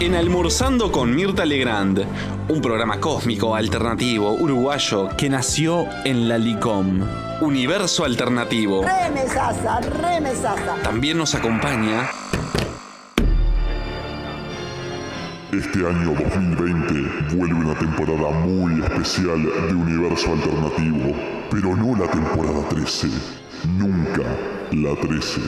en Almorzando con Mirta Legrand, un programa cósmico, alternativo, uruguayo que nació en la LICOM. Universo Alternativo. Remesaza, remesaza. También nos acompaña Este año 2020 vuelve una temporada muy especial de Universo Alternativo, pero no la temporada 13, nunca la 13.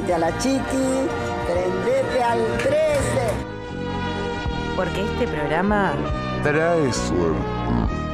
Prendete a la chiqui, prendete al 13. Porque este programa Trae suerte.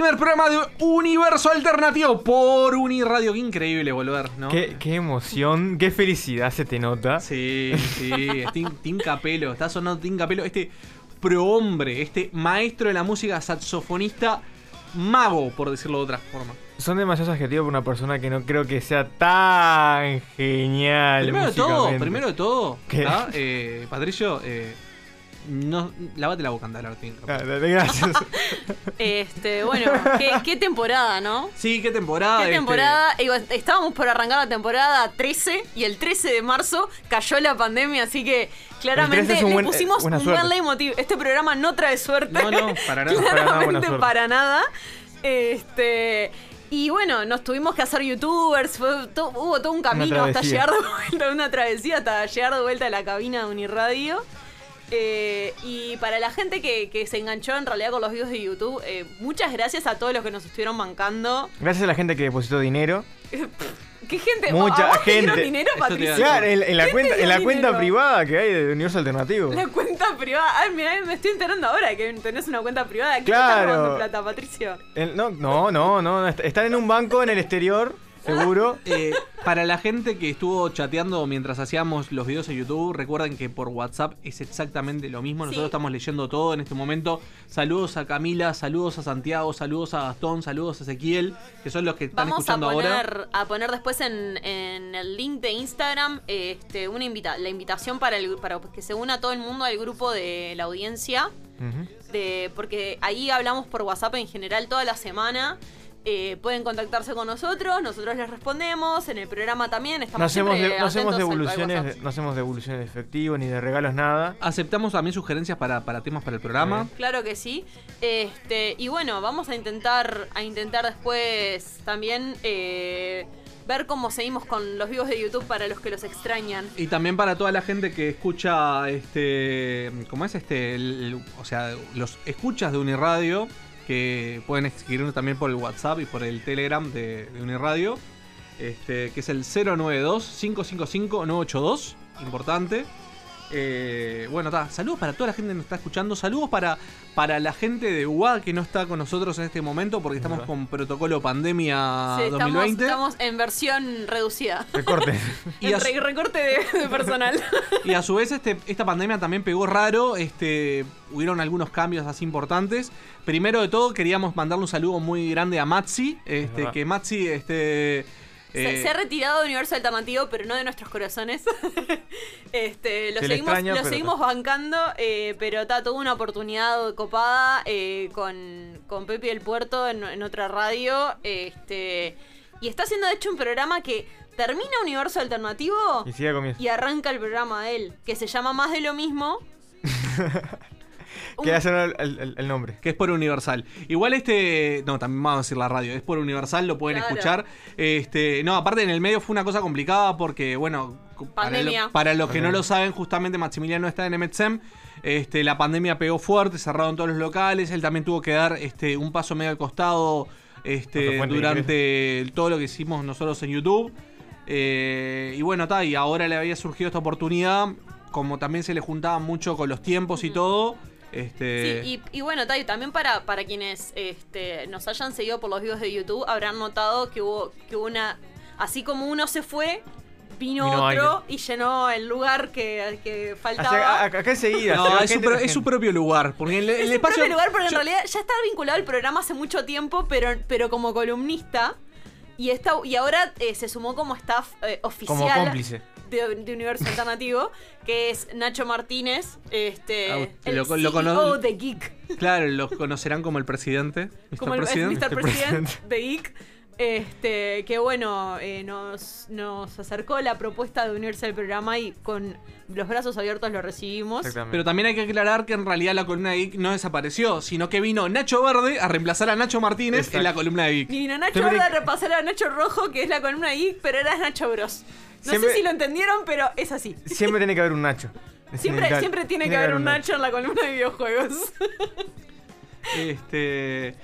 Primer programa de Universo Alternativo por Uniradio. Qué increíble volver, ¿no? Qué, qué emoción, qué felicidad se te nota. Sí, sí. Tim, Capelo. Está sonando Tim Capelo. Este prohombre, este maestro de la música, saxofonista, mago, por decirlo de otra forma. Son demasiados adjetivos para una persona que no creo que sea tan genial. Primero de todo, primero de todo. Eh, Patricio, eh, no, lávate la boca, anda, hablar, Tim Capelo. Dale, Gracias. Este, bueno, qué, qué temporada, ¿no? Sí, qué temporada. Qué este, temporada. Estábamos por arrancar la temporada 13 y el 13 de marzo cayó la pandemia, así que claramente 13 es un le buen- pusimos eh, buena un suerte. buen leitmotiv. Este programa no trae suerte. No, no, para nada. Para nada buena Claramente suerte. para nada. Este. Y bueno, nos tuvimos que hacer youtubers, fue to- hubo todo un camino hasta llegar de vuelta, una travesía hasta llegar de vuelta a la cabina de Uniradio. Eh, y para la gente que, que se enganchó en realidad con los videos de YouTube, eh, muchas gracias a todos los que nos estuvieron bancando. Gracias a la gente que depositó dinero. ¿Qué gente? Mucha ¿A vos gente. dinero, te Patricia? Claro, en, en la ¿Quién cuenta, en la privada que hay de Universo Alternativo. La cuenta privada. Ay, mira, me estoy enterando ahora que tenés una cuenta privada. ¿Qué Claro. estás robando plata, Patricio? El- no, no, no, no. est- Están en un banco en el exterior, seguro. Eh, para la gente que estuvo chateando mientras hacíamos los videos en YouTube, recuerden que por WhatsApp es exactamente lo mismo. Nosotros Sí. estamos leyendo todo en este momento. Saludos a Camila, saludos a Santiago, saludos a Gastón, saludos a Ezequiel, que son los que están Vamos a escuchando ahora. a poner después en, en el link de Instagram este, una invita la invitación para, el, para que se una todo el mundo al grupo de la audiencia. De, porque ahí hablamos por WhatsApp en general toda la semana. Eh, pueden contactarse con nosotros, nosotros les respondemos, en el programa también estamos No hacemos, de- no hacemos devoluciones, no hacemos devoluciones de efectivo ni de regalos nada. Aceptamos también sugerencias para, para temas para el programa. Claro que sí. Este, y bueno, vamos a intentar, a intentar después también eh, ver cómo seguimos con los vivos de YouTube para los que los extrañan. Y también para toda la gente que escucha este. ¿Cómo es este? El- el- o sea, los escuchas de Uniradio. Que pueden escribirnos también por el WhatsApp y por el Telegram de, de Uniradio. Este, que es el 092-555-982. importante. Eh, bueno, ta, saludos para toda la gente que nos está escuchando. Saludos para, para la gente de UA que no está con nosotros en este momento porque estamos con protocolo pandemia Sí, estamos, 2020. estamos en versión reducida. Recorte. Y re- recorte de, de personal. Y a su vez este, esta pandemia también pegó raro, este, hubieron algunos cambios así importantes. Primero de todo queríamos mandarle un saludo muy grande a Matsi, este, que Matsi este, Se, eh, se ha retirado de Universo Alternativo, pero no de nuestros corazones. este, lo Se seguimos, extraña, lo seguimos bancando, eh, pero está tuvo una oportunidad copada eh, con, con Pepe del Puerto en, en otra radio. Este, y está haciendo de hecho un programa que termina Universo Alternativo y arranca el programa de él, que se llama Más de lo mismo. Un- Quería hacer el, el- el nombre. que es por Universal. Igual este, no, también vamos a decir la radio, es por Universal, lo pueden Claro. escuchar. Este, no, aparte en el medio fue una cosa complicada porque, bueno, para, Pandemia. lo- para los que no lo saben, justamente Maximiliano está en MXM. Este, la pandemia pegó fuerte, cerraron todos los locales, él también tuvo que dar este, un paso medio al costado este, durante todo lo que hicimos nosotros en YouTube. Eh, y bueno, está, y ahora le había surgido esta oportunidad, como también se le juntaba mucho con los tiempos y todo. Este, Sí, y, y bueno, Tai, también para, para quienes este, nos hayan seguido por los videos de YouTube, habrán notado que hubo, que hubo una. Así como uno se fue, vino, Vino otro y llenó el lugar que, que faltaba. sea, a- acá enseguida. No, es su, pro- es su propio lugar. Porque el, el es su espacio. propio lugar, pero en yo- realidad ya está vinculado al programa hace mucho tiempo, pero, pero como columnista. Y, está, y ahora eh, se sumó como staff eh, oficial Como cómplice. de, de Universo Alternativo, que es Nacho Martínez, este, Ah, el lo- lo CEO de Geek. Claro, los conocerán como el presidente. Mr. como el President. Mr. Mr. President President. de Geek. Este, que bueno, eh, nos, nos acercó la propuesta de unirse al programa y con los brazos abiertos lo recibimos. Pero también hay que aclarar que en realidad la columna de Geek no desapareció, sino que vino Nacho Verde a reemplazar a Nacho Martínez Exacto. en la columna de Geek. Y vino Nacho Verde a repasar a Nacho Rojo, que es la columna de Geek, pero era Nacho Bros. No Siempre- sé si lo entendieron, pero es así. Siempre tiene que haber un Nacho. Siempre, siempre tiene que haber un Nacho en la columna de videojuegos. Este.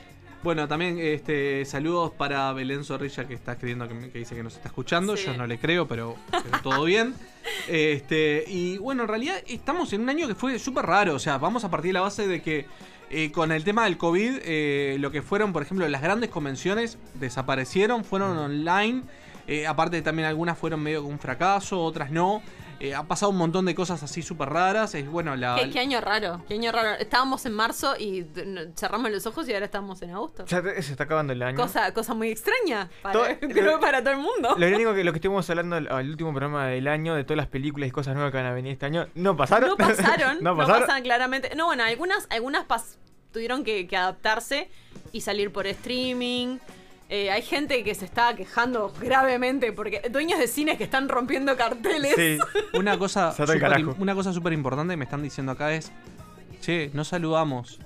Bueno, también este, saludos para Belén Zorrilla que está escribiendo que, que dice que nos está escuchando. Sí. Yo no le creo, pero, pero todo bien. Este, y bueno, en realidad estamos en un año que fue súper raro. O sea, vamos a partir de la base de que eh, con el tema del COVID, eh, lo que fueron, por ejemplo, las grandes convenciones desaparecieron, fueron online. Eh, aparte también algunas fueron medio un fracaso, otras no. Eh, ha pasado un montón de cosas así súper raras. Es bueno, la, ¿Qué, qué año raro, qué año raro. Estábamos en marzo y cerramos los ojos y ahora estamos en agosto. Ya te- se está acabando el año. Cosa, cosa muy extraña para, Todo- creo que para todo el mundo. Lo único que lo que estuvimos hablando al, al último programa del año, de todas las películas y cosas nuevas que van a venir este año, no pasaron. No pasaron, no no pasaron. pasaron claramente. No, bueno, algunas, algunas pas- tuvieron que, que adaptarse y salir por streaming. Eh, hay gente que se está quejando gravemente porque dueños de cines que están rompiendo carteles. Sí. Una cosa una cosa súper importante que me están diciendo acá es, che, no saludamos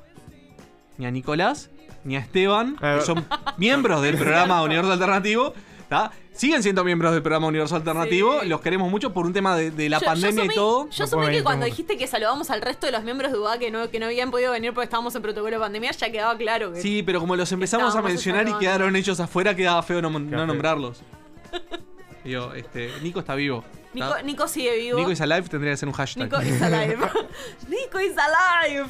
ni a Nicolás ni a Esteban, que son miembros del programa Universo Alternativo. ¿Tá? Siguen siendo miembros del programa Universo Alternativo, Sí. los queremos mucho por un tema de, de la Yo- pandemia yo y todo. Yo puede que cuando dijiste que saludamos al resto de los miembros de UA que no, que no habían podido venir porque estábamos en protocolo de pandemia, ya quedaba claro que. Sí, pero como los empezamos a mencionar y quedaron ellos afuera, quedaba feo no, nombrarlos. Digo, este, Nico está vivo. Nico. Nico sigue vivo. Nico is alive tendría que ser un hashtag. Nico is alive. Nico is alive.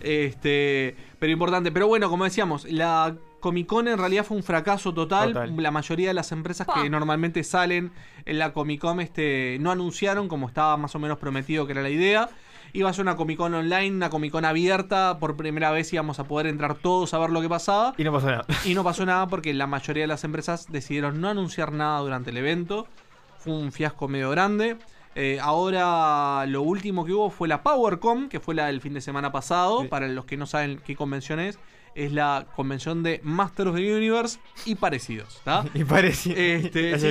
Este, pero importante. Pero bueno, como decíamos, la Comic Con en realidad fue un fracaso total. Total. La mayoría de las empresas que normalmente salen en la Comic Con este, no anunciaron como estaba más o menos prometido que era la idea. Iba a ser una Comic Con online, una Comic Con abierta. Por primera vez íbamos a poder entrar todos a ver lo que pasaba. Y no pasó nada. Y no pasó nada porque la mayoría de las empresas decidieron no anunciar nada durante el evento. Fue un fiasco medio grande. Eh, ahora lo último que hubo fue la PowerCom, que fue la del fin de semana pasado. Sí. Para los que no saben qué convención es, es la convención de Masters of the Universe y parecidos. ¿tá? Y parecía. Este, sí,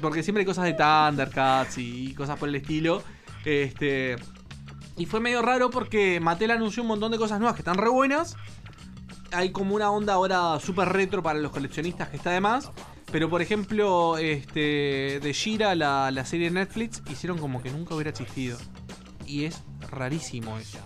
porque siempre hay cosas de Thundercats y cosas por el estilo. Este. Y fue medio raro porque Mattel anunció un montón de cosas nuevas que están re buenas. Hay como una onda ahora súper retro para los coleccionistas que está de más. Pero por ejemplo, este. De Shira, la, la serie de Netflix, hicieron como que nunca hubiera existido. Y es rarísimo eso.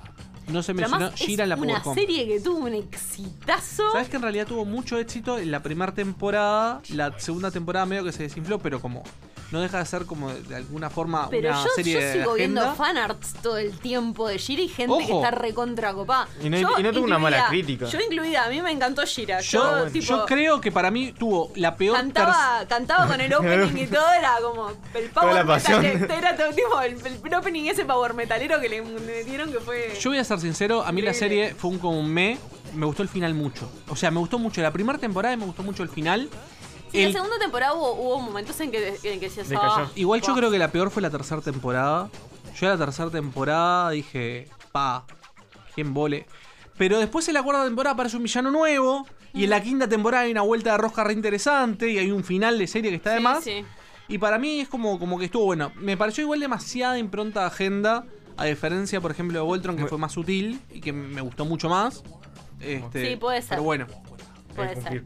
No se mencionó Shira en la una serie que tuvo un exitazo. ¿Sabes que en realidad tuvo mucho éxito en la primera temporada? La segunda temporada medio que se desinfló, pero como no deja de ser como de, de alguna forma Pero una yo, serie yo de sigo viendo agenda. fanarts todo el tiempo de Shira y gente que está recontra copada. Y no- Yo y no tuvo una mala crítica. Yo incluida, a mí me encantó Shira. Yo, Yo, tipo, yo creo que para mí tuvo la peor cantaba, cantaba con el opening y todo, era como el Toda la power pasión. metal. Era todo tipo el, el opening ese power metalero que le metieron que fue. Yo voy a ser sincero, a mí la serie fue un como un me, me gustó el final mucho. O sea, me gustó mucho la primera temporada y me gustó mucho el final. Sí, El- la segunda temporada hubo, hubo momentos en que, en que se asaba. Igual yo creo que la peor fue la tercera temporada. Yo a la tercera temporada dije, pa, quién vole. Pero después en la cuarta temporada aparece un villano nuevo. Y en la quinta temporada hay una vuelta de rosca re interesante. Y hay un final de serie que está de Sí, más. sí. Y para mí es como, como que estuvo bueno. Me pareció igual demasiada impronta de agenda. A diferencia, por ejemplo, de Voltron, que fue más sutil y que me gustó mucho más. Este, Sí, puede ser. Pero bueno. Puede Eh, ser.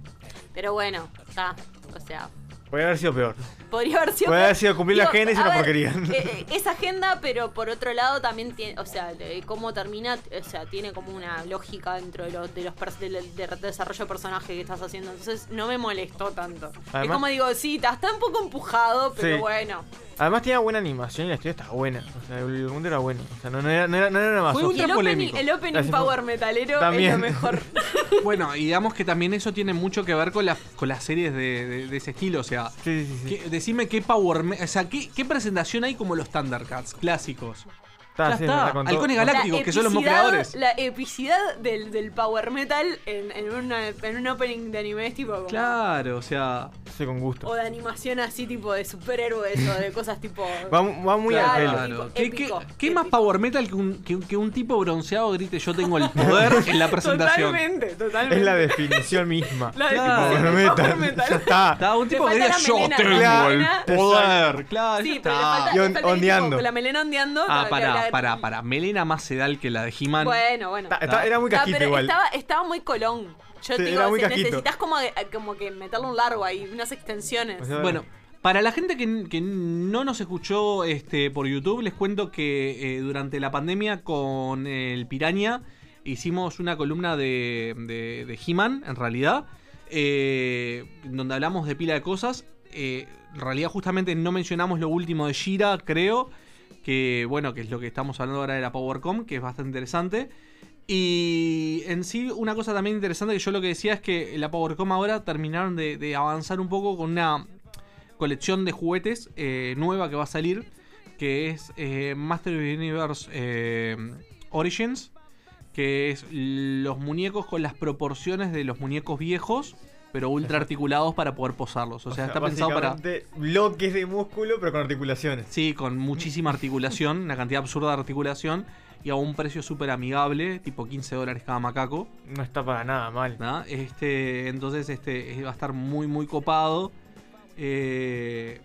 Pero bueno, está. O sea, Podría haber sido peor. Podría haber sido. Puede haber sido cumplir la Digo, agenda y es una ver, porquería. eh, eh, es agenda, pero por otro lado también tiene. O sea, de cómo termina. O sea, tiene como una lógica dentro de los, de los pers- del, del desarrollo de personaje que estás haciendo. Entonces no me molestó tanto. es Además- como digo, sí, está, está un poco empujado, pero Sí. bueno. Además tenía buena animación y la historia estaba buena. O sea, el mundo era bueno. O sea, no, no era, no era, no era una Fue ultra Y el opening, polémico. el opening Así fue. power metalero También. es lo mejor. Bueno, y digamos que también eso tiene mucho que ver con, las con las series de, de- de ese estilo. O sea, Sí, sí, sí. ¿qué- decime qué Power. O sea, ¿qué, qué presentación hay como los Thundercats clásicos? Está, ya sí, está. Halcones Galácticos, que son los creadores. La epicidad del, del power metal en, en, una, en un opening de anime es tipo como. Claro, o sea. Sí, con gusto. O de animación así tipo de superhéroes o de cosas tipo. Va, va muy Claro. al pelo. Claro. ¿Qué, qué- qué más. Power Metal que un, que, que un tipo bronceado grite yo tengo el poder en la presentación? Totalmente, totalmente. Es la definición misma. La Claro. Power power metal. metal. Ya está. Estaba un tipo que diga yo tengo el poder. Claro, Sí, ya pero le está. falta, Y le on- tipo ondeando. la melena ondeando. Ah, que para, para, para. Melena más sedal que la de He-Man. Bueno, bueno. Está- está- era muy Ah, casquito pero igual. Estaba, estaba muy colón. Yo Sí, digo, era muy se- casquito. necesitas como, de- como que meterle un largo ahí, unas extensiones. O sea, Bueno, para la gente que, que no nos escuchó este, por YouTube, les cuento que eh, durante la pandemia con el Piraña hicimos una columna de, de, de He-Man, en realidad, eh, donde hablamos de pila de cosas. Eh, en realidad justamente no mencionamos lo último de Shira, creo, que bueno, que es lo que estamos hablando ahora de la PowerCom, que es bastante interesante. Y en sí, una cosa también interesante que yo lo que decía es que la PowerCom ahora terminaron de, de avanzar un poco con una colección de juguetes eh, nueva que va a salir, que es eh, Master Universe eh, Origins, que es los muñecos con las proporciones de los muñecos viejos, pero ultra articulados para poder posarlos. O sea, está pensado para... bloques de músculo, pero con articulaciones. Sí, con muchísima articulación, una cantidad absurda de articulación y a un precio súper amigable, tipo 15 dólares cada macaco. No está para nada mal. ¿no? Este, entonces este, va a estar muy, muy copado. Eh,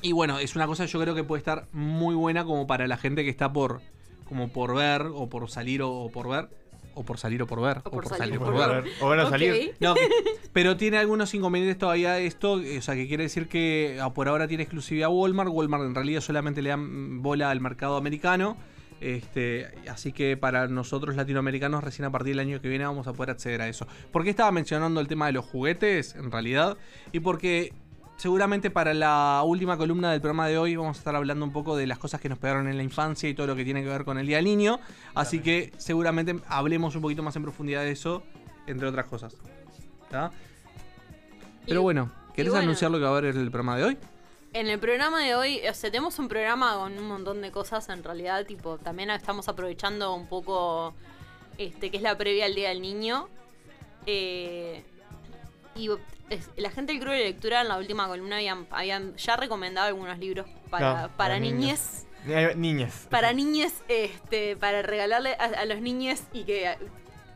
y bueno, es una cosa yo creo que puede estar muy buena como para la gente que está por, como por ver o por salir o, o por ver. O por salir o por ver. O por salir o por ver. ver. O van a salir. No, pero tiene algunos inconvenientes todavía esto, eh, o sea, que quiere decir que ah, por ahora tiene exclusividad Walmart, Walmart en realidad solamente le dan bola al mercado americano, este, así que para nosotros latinoamericanos recién a partir del año que viene vamos a poder acceder a eso. ¿Por qué estaba mencionando el tema de los juguetes en realidad? Y porque seguramente para la última columna del programa de hoy vamos a estar hablando un poco de las cosas que nos pegaron en la infancia y todo lo que tiene que ver con el Día del Niño, así que seguramente hablemos un poquito más en profundidad de eso, entre otras cosas. ¿Tá? Pero Y- bueno, ¿querés bueno. anunciar lo que va a haber en el programa de hoy? En el programa de hoy, o sea, tenemos un programa con un montón de cosas en realidad, tipo, también estamos aprovechando un poco este que es la previa al Día del Niño. Eh, y es- la gente del Club de Lectura en la última columna habían, habían ya recomendado algunos libros para, Claro, para para niñez. Eh, Niñas. Para niñes, este, para regalarle a, a los niños y que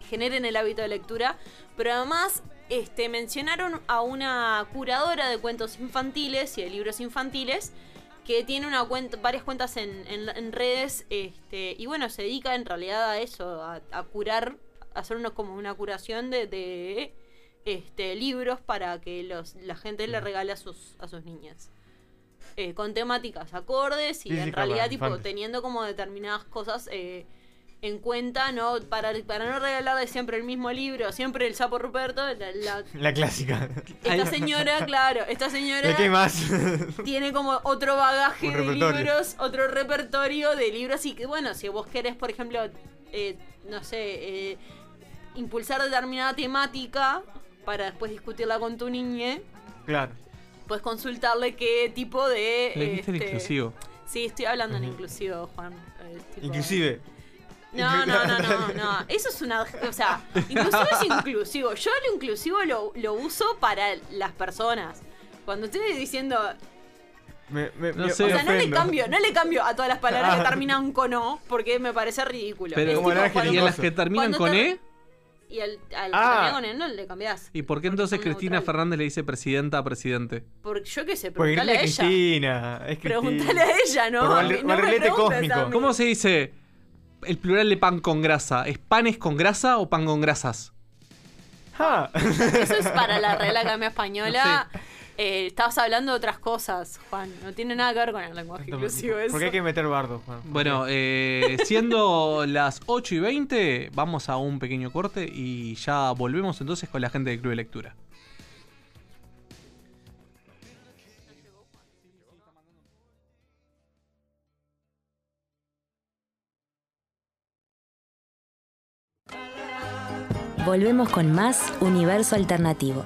generen el hábito de lectura. Pero además, este, mencionaron a una curadora de cuentos infantiles y de libros infantiles que tiene una cuenta, varias cuentas en, en- en redes, este, y bueno, se dedica en realidad a eso, a, a curar, a hacer unos, como una curación de, de, este, libros para que los, la gente le regale a sus, a sus niñas. Eh, con temáticas acordes y Sí, en realidad tipo infantes. teniendo como determinadas cosas eh, en cuenta, ¿no? Para, para no regalarle siempre el mismo libro, siempre el sapo Ruperto, la- la- La clásica. esta señora, claro, esta señora ¿De qué más? tiene como otro bagaje de libros, otro repertorio de libros y que bueno, si vos querés, por ejemplo, eh, no sé, eh, impulsar determinada temática para después discutirla con tu niñe, claro. puedes consultarle qué tipo de... Le dijiste el este, inclusivo. Sí, estoy hablando en inclusivo, Juan. eh, tipo- Inclusive. No, no, no, no, no. Eso es una. O sea, inclusivo es inclusivo. Yo lo inclusivo lo, lo uso para las personas. Cuando estoy diciendo. Me, me, No sé. O sea, no le cambio, no le cambio a todas las palabras que Ah. terminan con O, porque me parece ridículo. Pero- Como el tipo, ángel cuando- ¿Y en las que terminan con te- E? Y al, al Ah. con E no le cambiás. ¿Y por qué entonces Cristina neutral. Fernández le dice presidenta a presidente? Porque yo qué sé, Porque preguntale a ella. Cristina. Es Cristina. Preguntale a ella, ¿no? Por barri- no me cósmico. mí. ¿Cómo se dice el plural de pan con grasa? ¿Es panes con grasa o pan con grasas? Ah. Eso es para la Real Academia Española. No Eh, estabas hablando de otras cosas, Juan. No tiene nada que ver con el lenguaje inclusivo eso. Porque hay que meter bardo, Juan. Bueno, eh, siendo las 8 y 20, vamos a un pequeño corte y ya volvemos entonces con la gente del Club de Lectura. Volvemos con más Universo Alternativo.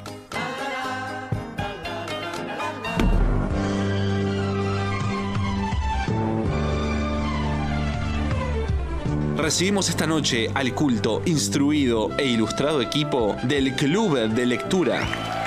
Recibimos esta noche al culto, instruido e ilustrado equipo del Club de Lectura.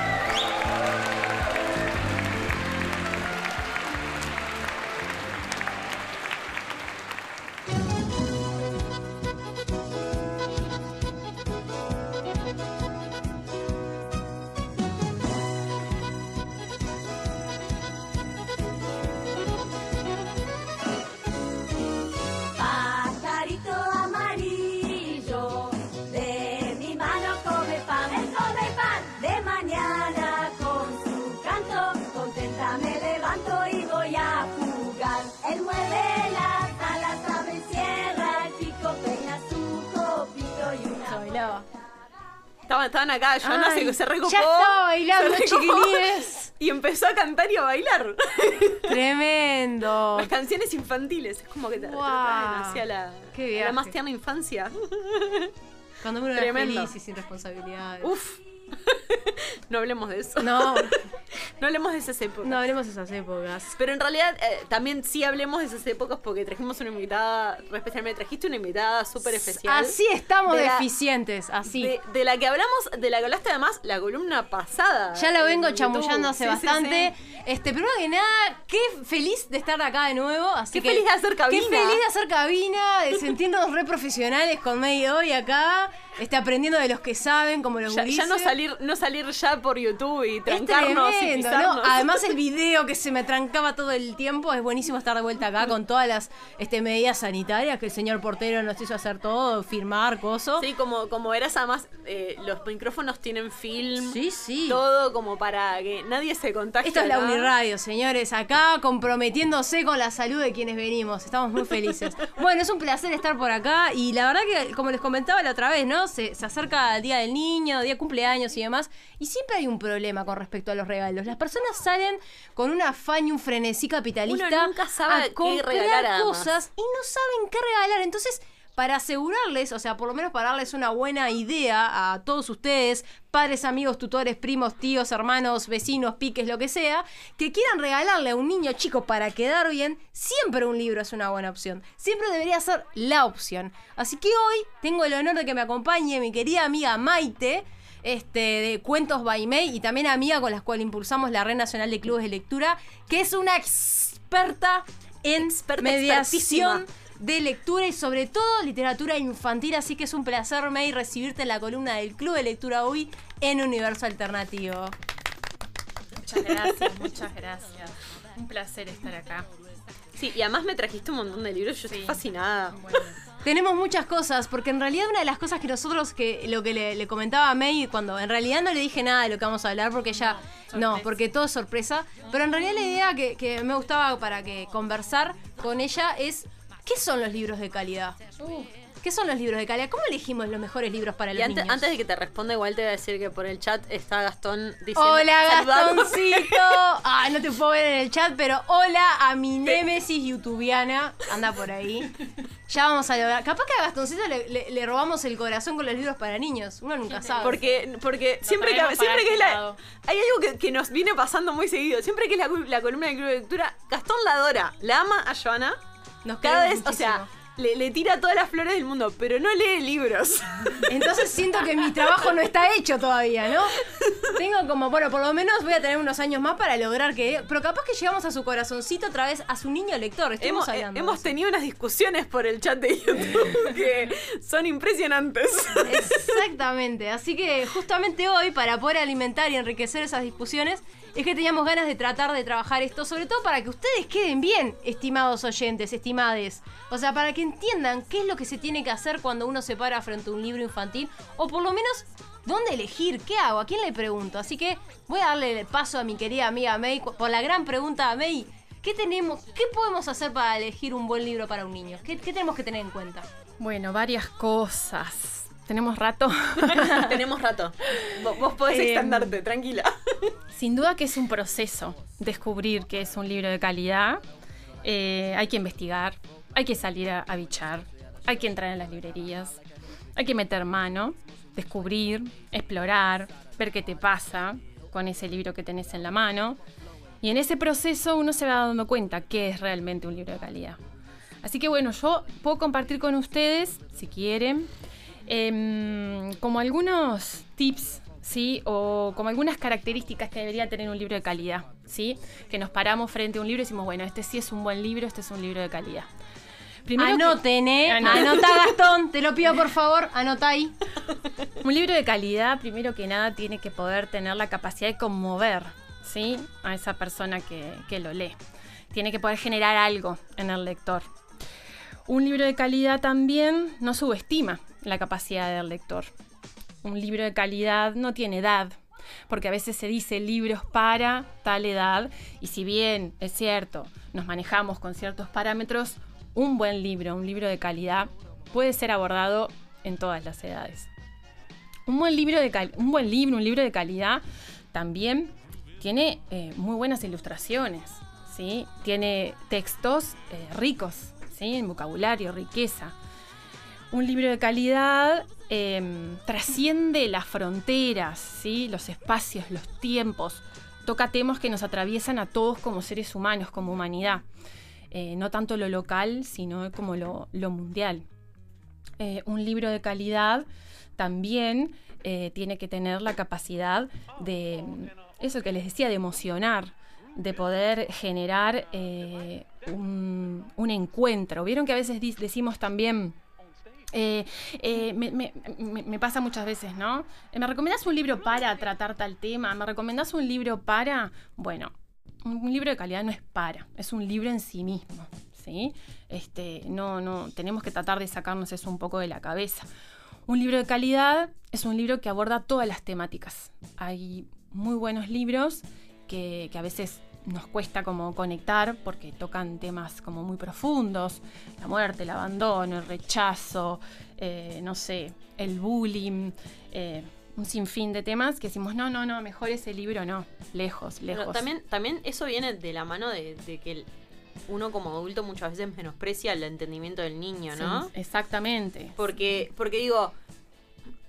Acá, Joana Ay, se, se recopó. ya estaba bailando, chiquilines. Y empezó a cantar y a bailar. Tremendo. Las canciones infantiles. Es como que te, te Guau. traen hacia la, Qué a la más tierna infancia. Cuando uno era feliz y sin responsabilidades. Uf. no hablemos de eso. No, No hablemos de esas épocas. no hablemos de esas épocas. Pero en realidad eh, también sí hablemos de esas épocas porque trajimos una invitada, especialmente trajiste una invitada súper especial. Así estamos De la- deficientes, así. De, de la que hablamos, de la que hablaste además la columna pasada. Ya lo en vengo chamullando hace Sí, bastante. sí. Este, primero que nada, qué feliz de estar acá de nuevo. Así Qué que- feliz de hacer cabina. Qué feliz de hacer cabina, de sentirnos re profesionales con May hoy acá, este, aprendiendo de los que saben, como los Ya, ya no salir, no salir ya por YouTube y Es trancarnos y tremendo, pisarnos. ¿no? Además el video que se me trancaba todo el tiempo, es buenísimo estar de vuelta acá con todas las este, medidas sanitarias que el señor portero nos hizo hacer todo, firmar, coso. Sí, como, como verás, además, eh, los micrófonos tienen film. Sí, sí. Todo como para que nadie se contagie. Esto es la. Uniradio, señores, acá comprometiéndose con la salud de quienes venimos. Estamos muy felices. Bueno, es un placer estar por acá y la verdad que, como les comentaba la otra vez, ¿no? Se, se acerca el Día del Niño, Día de cumpleaños y demás, y siempre hay un problema con respecto a los regalos. Las personas salen con un afán y un frenesí capitalista Uno nunca sabe a qué comprar regalar, cosas y no saben qué regalar. Entonces, para asegurarles, o sea, por lo menos para darles una buena idea a todos ustedes, padres, amigos, tutores, primos, tíos, hermanos, vecinos, piques, lo que sea, que quieran regalarle a un niño chico para quedar bien, siempre un libro es una buena opción. Siempre debería ser la opción. Así que hoy tengo el honor de que me acompañe mi querida amiga Maite. Este, de Cuentos by May y también amiga con la cual impulsamos la Red Nacional de Clubes de Lectura, que es una experta en Experta, mediación de lectura y sobre todo literatura infantil, así que es un placer, May, recibirte en la columna del Club de Lectura hoy en Universo Alternativo. Muchas gracias, muchas gracias. Un placer estar acá. Sí, y además me trajiste un montón de libros, yo estoy fascinada. Tenemos muchas cosas, porque en realidad una de las cosas que nosotros, que lo que le, le comentaba a May, cuando en realidad no le dije nada de lo que vamos a hablar, porque ella, no, porque todo es sorpresa, pero en realidad la idea que, que me gustaba para que conversar con ella es, ¿qué son los libros de calidad? ¿Qué son los libros de calidad? ¿Cómo elegimos los mejores libros para Y los antes, niños? antes de que te responda, igual te voy a decir que por el chat está Gastón diciendo. Hola. Gastoncito. Ay, no te puedo ver en el chat, pero hola a mi némesis youtubiana. Anda por ahí. Ya vamos a lograr. Capaz que a Gastoncito le, le- le robamos el corazón con los libros para niños. Uno nunca sabe. Porque, porque siempre, que, siempre que es este la. Hay algo que, que nos viene pasando muy seguido. Siempre que es la, columna de Club de Lectura, Gastón la adora. La ama a Joana. Nos Cada vez, o sea, le, le tira todas las flores del mundo, pero no lee libros. Entonces siento que mi trabajo no está hecho todavía, ¿no? Tengo como, bueno, por lo menos voy a tener unos años más para lograr que. Pero capaz que llegamos a su corazoncito otra vez, a su niño lector. Hemos eh, hablando. hemos tenido unas discusiones por el chat de YouTube que son impresionantes. Exactamente. Así que justamente hoy, para poder alimentar y enriquecer esas discusiones, es que teníamos ganas de tratar de trabajar esto, sobre todo para que ustedes queden bien, estimados oyentes, estimades. O sea, para que entiendan qué es lo que se tiene que hacer cuando uno se para frente a un libro infantil, o por lo menos dónde elegir, qué hago, a quién le pregunto. Así que voy a darle el paso a mi querida amiga May por la gran pregunta a May. ¿Qué tenemos, qué podemos hacer para elegir un buen libro para un niño? ¿Qué, qué tenemos que tener en cuenta? Bueno, varias cosas. ¿Tenemos rato? Tenemos rato. Vos, vos podés extenderte, tranquila. Sin duda que es un proceso descubrir que es un libro de calidad. Eh, hay que investigar, hay que salir a, a bichar, hay que entrar en las librerías, hay que meter mano, descubrir, explorar, ver qué te pasa con ese libro que tenés en la mano. Y en ese proceso uno se va dando cuenta que es realmente un libro de calidad. Así que bueno, yo puedo compartir con ustedes, si quieren, em, como algunos tips, ¿sí? O como algunas características que debería tener un libro de calidad, ¿sí? Que nos paramos frente a un libro y decimos, bueno, este sí es un buen libro, este es un libro de calidad. Primero que- Anoten, ¿eh? Anoten. Anota, Gastón, te lo pido por favor, anota ahí. Un libro de calidad, primero que nada, tiene que poder tener la capacidad de conmover, ¿sí? A esa persona que, que lo lee. Tiene que poder generar algo en el lector. Un libro de calidad también no subestima la capacidad del lector. Un libro de calidad no tiene edad, porque a veces se dice libros para tal edad, y si bien es cierto, nos manejamos con ciertos parámetros, un buen libro, un libro de calidad, puede ser abordado en todas las edades. Un buen libro, de un buen libro, un libro de calidad, también tiene eh, muy buenas ilustraciones, ¿sí? Tiene textos eh, ricos, ¿sí? En vocabulario, riqueza. Un libro de calidad em, trasciende las fronteras, ¿sí? Los espacios, los tiempos. Toca temas que nos atraviesan a todos como seres humanos, como humanidad. Eh, no tanto lo local, sino como lo, mundial. Eh, un libro de calidad también eh, tiene que tener la capacidad de, eso que les decía, de emocionar, de poder generar un, un encuentro. Vieron que a veces decimos también... eh, eh, me, pasa muchas veces, ¿no? Eh, ¿Me recomendás un libro para tratar tal tema? ¿Me recomendás un libro para...? Bueno, un libro de calidad no es para, es un libro en sí mismo, ¿sí? Este, no, no, tenemos que tratar de sacarnos eso un poco de la cabeza. Un libro de calidad es un libro que aborda todas las temáticas. Hay muy buenos libros que, que a veces nos cuesta como conectar porque tocan temas como muy profundos, la muerte, el abandono, el rechazo, eh, no sé, el bullying, eh, un sinfín de temas que decimos, no, no, no, mejor ese libro no, lejos, lejos. Bueno, también, también eso viene de la mano de, de que el- uno como adulto muchas veces menosprecia el entendimiento del niño, ¿no? Sí, exactamente. Porque, porque digo,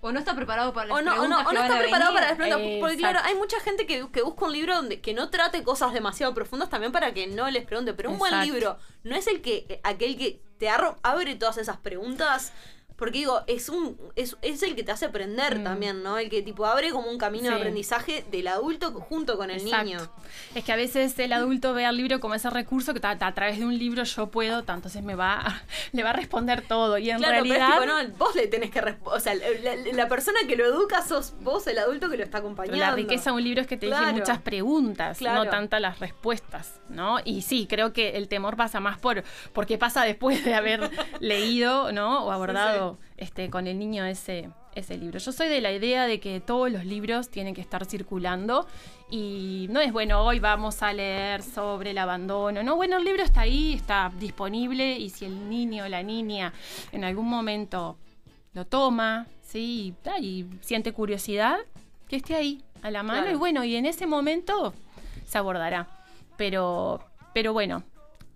O no está preparado para las o no, o no, o no está preparado venir. para las preguntas. Eh, porque claro, hay mucha gente que, que busca un libro donde que no trate cosas demasiado profundas también para que no les pregunte. Pero un buen libro no es el que aquel que te abre todas esas preguntas. Porque digo, es un es, es el que te hace aprender Mm. también, ¿no? El que tipo abre como un camino de aprendizaje del adulto junto con el Exacto. niño. Es que a veces el adulto ve al libro como ese recurso que ta- ta- a través de un libro yo puedo, ta, entonces me va a, le va a responder todo. Y en Claro, realidad. pero es tipo, no, vos le tenés que responder. O sea, la, la- la persona que lo educa sos vos, el adulto que lo está acompañando. Pero la riqueza de un libro es que te Claro. muchas preguntas, Claro. no tantas las respuestas, ¿no? Y sí, creo que el temor pasa más por, por qué pasa después de haber leído, ¿no? O abordado Este, con el niño ese, ese libro. Yo soy de la idea de que todos los libros tienen que estar circulando y no es bueno, hoy vamos a leer sobre el abandono. No, bueno, el libro está ahí, está disponible y si el niño o la niña en algún momento lo toma, ¿sí? y, y siente curiosidad, que esté ahí a la mano Claro. y bueno, y en ese momento se abordará. Pero, pero bueno,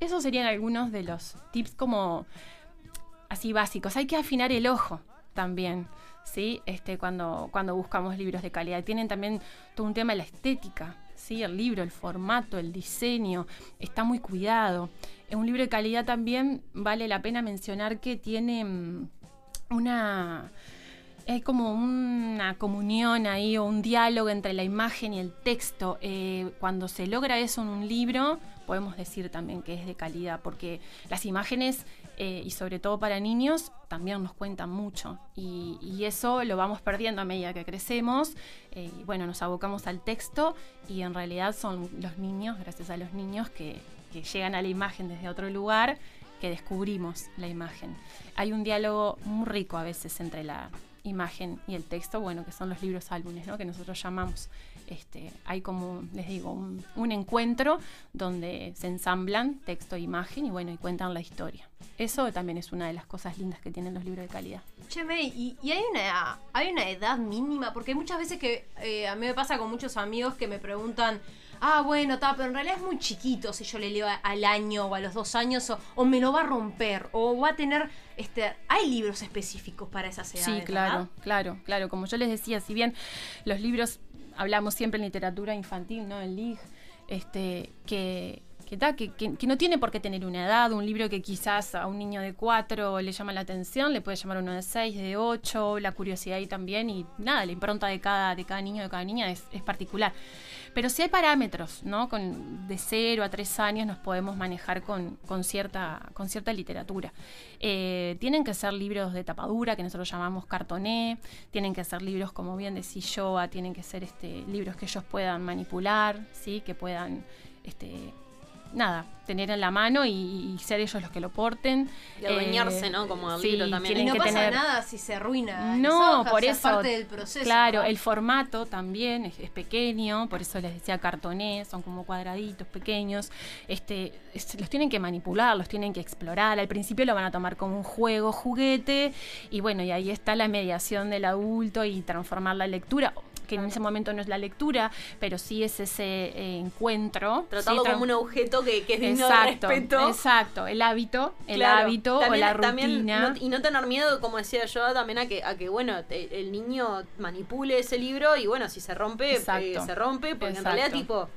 esos serían algunos de los tips como así básicos. Hay que afinar el ojo también, ¿sí? Este, cuando, cuando buscamos libros de calidad. Tienen también todo un tema de la estética, ¿sí? El libro, el formato, el diseño, está muy cuidado. En un libro de calidad también vale la pena mencionar que tiene mm, una hay como una comunión ahí o un diálogo entre la imagen y el texto. Eh, cuando se logra eso en un libro, podemos decir también que es de calidad, porque las imágenes, eh, y sobre todo para niños, también nos cuentan mucho. Y, eso lo vamos perdiendo a medida que crecemos. Eh, bueno, nos abocamos al texto y en realidad son los niños, gracias a los niños, que, que llegan a la imagen desde otro lugar que descubrimos la imagen. Hay un diálogo muy rico a veces entre la imagen y el texto, bueno, que son los libros álbumes, ¿no? que nosotros llamamos. Este, hay como, les digo, un, un encuentro donde se ensamblan texto e imagen y bueno, y cuentan la historia. Eso también es una de las cosas lindas que tienen los libros de calidad. Che, May, y, y hay, una, hay una edad mínima, porque hay muchas veces que eh, a mí me pasa con muchos amigos que me preguntan, ah, bueno, está, pero en realidad es muy chiquito si yo le leo al año o a los dos años, o, o me lo va a romper, o va a tener, este, hay libros específicos para esas edades. Sí, claro, ¿verdad? claro, claro. Como yo les decía, si bien los libros, hablamos siempre en literatura infantil, ¿no? En LIG, este, que, que, que, no tiene por qué tener una edad, un libro que quizás a un niño de cuatro le llama la atención, le puede llamar uno de seis, de ocho, la curiosidad ahí también, y nada, la impronta de cada, de cada niño, de cada niña es, particular. Pero sí hay parámetros, ¿no? Con, de 0 a 3 años nos podemos manejar con, con cierta, con cierta literatura. Eh, tienen que ser libros de tapadura, que nosotros llamamos cartoné, tienen que ser libros, como bien decía Joa, tienen que ser este, libros que ellos puedan manipular, ¿sí? Que puedan, este, nada, tener en la mano y, y ser ellos los que lo porten. Y adueñarse, ¿no? Como el libro también. Y no que pasa tener- nada si se arruina. no, hojas, por o sea, eso. Es parte del proceso. Claro, ¿no? el formato también es, es pequeño, por eso les decía cartoné, son como cuadraditos pequeños. Este, es- los tienen que manipular, los tienen que explorar. Al principio lo van a tomar como un juego, juguete, y bueno, y ahí está la mediación del adulto y transformar la lectura que en ese momento no es la lectura, pero sí es ese eh, encuentro. Tratarlo ¿sí? Tra- como un objeto que, que es digno de Exacto, respeto. exacto, el hábito, el Claro. hábito También- o la también rutina. no- y no tener miedo, como decía yo, también a que, a que bueno, te- el niño manipule ese libro y bueno, si se rompe, eh, se rompe, porque Exacto. en realidad tipo...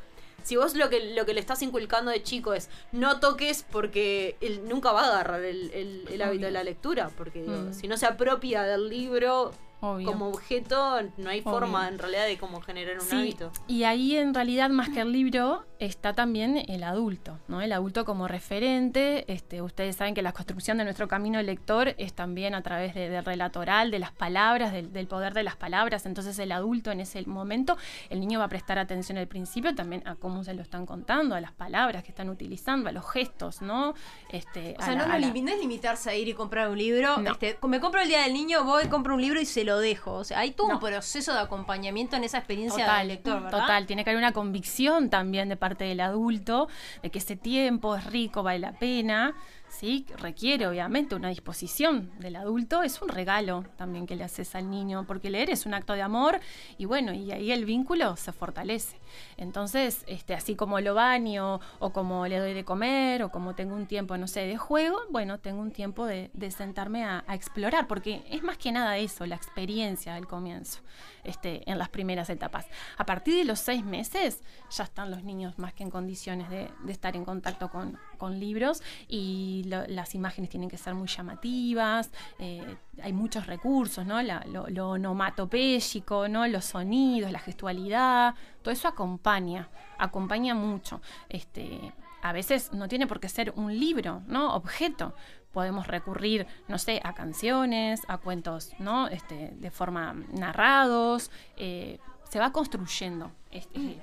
Si vos lo que, lo que le estás inculcando de chico es no toques porque él nunca va a agarrar el, el- el hábito de la lectura, porque digo, Mm. si no se apropia del libro Obvio. como objeto, no hay Obvio. forma en realidad de cómo generar un Sí, hábito. y ahí en realidad más que el libro está también el adulto, ¿no? El adulto como referente. Este, ustedes saben que la construcción de nuestro camino de lector es también a través de- del relato oral, de las palabras, del, del poder de las palabras. Entonces el adulto en ese momento, el niño va a prestar atención al principio también a cómo se lo están contando, a las palabras que están utilizando, a los gestos, ¿no? Este, O sea, la- no, la- no es limitarse a ir y comprar un libro. No. Este, me compro el día del niño, voy, compro un libro y se lo dejo. O sea, hay todo un proceso de acompañamiento en esa experiencia Total, del lector, ¿verdad? Total, tiene que haber una convicción también de parte del adulto de que ese tiempo es rico, vale la pena, ¿sí? Requiere obviamente una disposición del adulto, es un regalo también que le haces al niño, porque leer es un acto de amor y bueno, y ahí el vínculo se fortalece. Entonces, este, así como lo baño o como le doy de comer o como tengo un tiempo, no sé, de juego, bueno, tengo un tiempo de, sentarme a, a explorar, porque es más que nada eso, la experiencia del comienzo, este, en las primeras etapas. A partir de los seis meses ya están los niños más que en condiciones de, estar en contacto con, libros y lo- las imágenes tienen que ser muy llamativas, eh, hay muchos recursos, ¿no? Lo, lo onomatopéyico, ¿no? Los sonidos, la gestualidad, todo eso acompaña, acompaña mucho. Este, a veces no tiene por qué ser un libro, ¿no? Objeto. Podemos recurrir, no sé, a canciones, a cuentos, ¿no? Este, de forma narrados. eh, se va construyendo. este,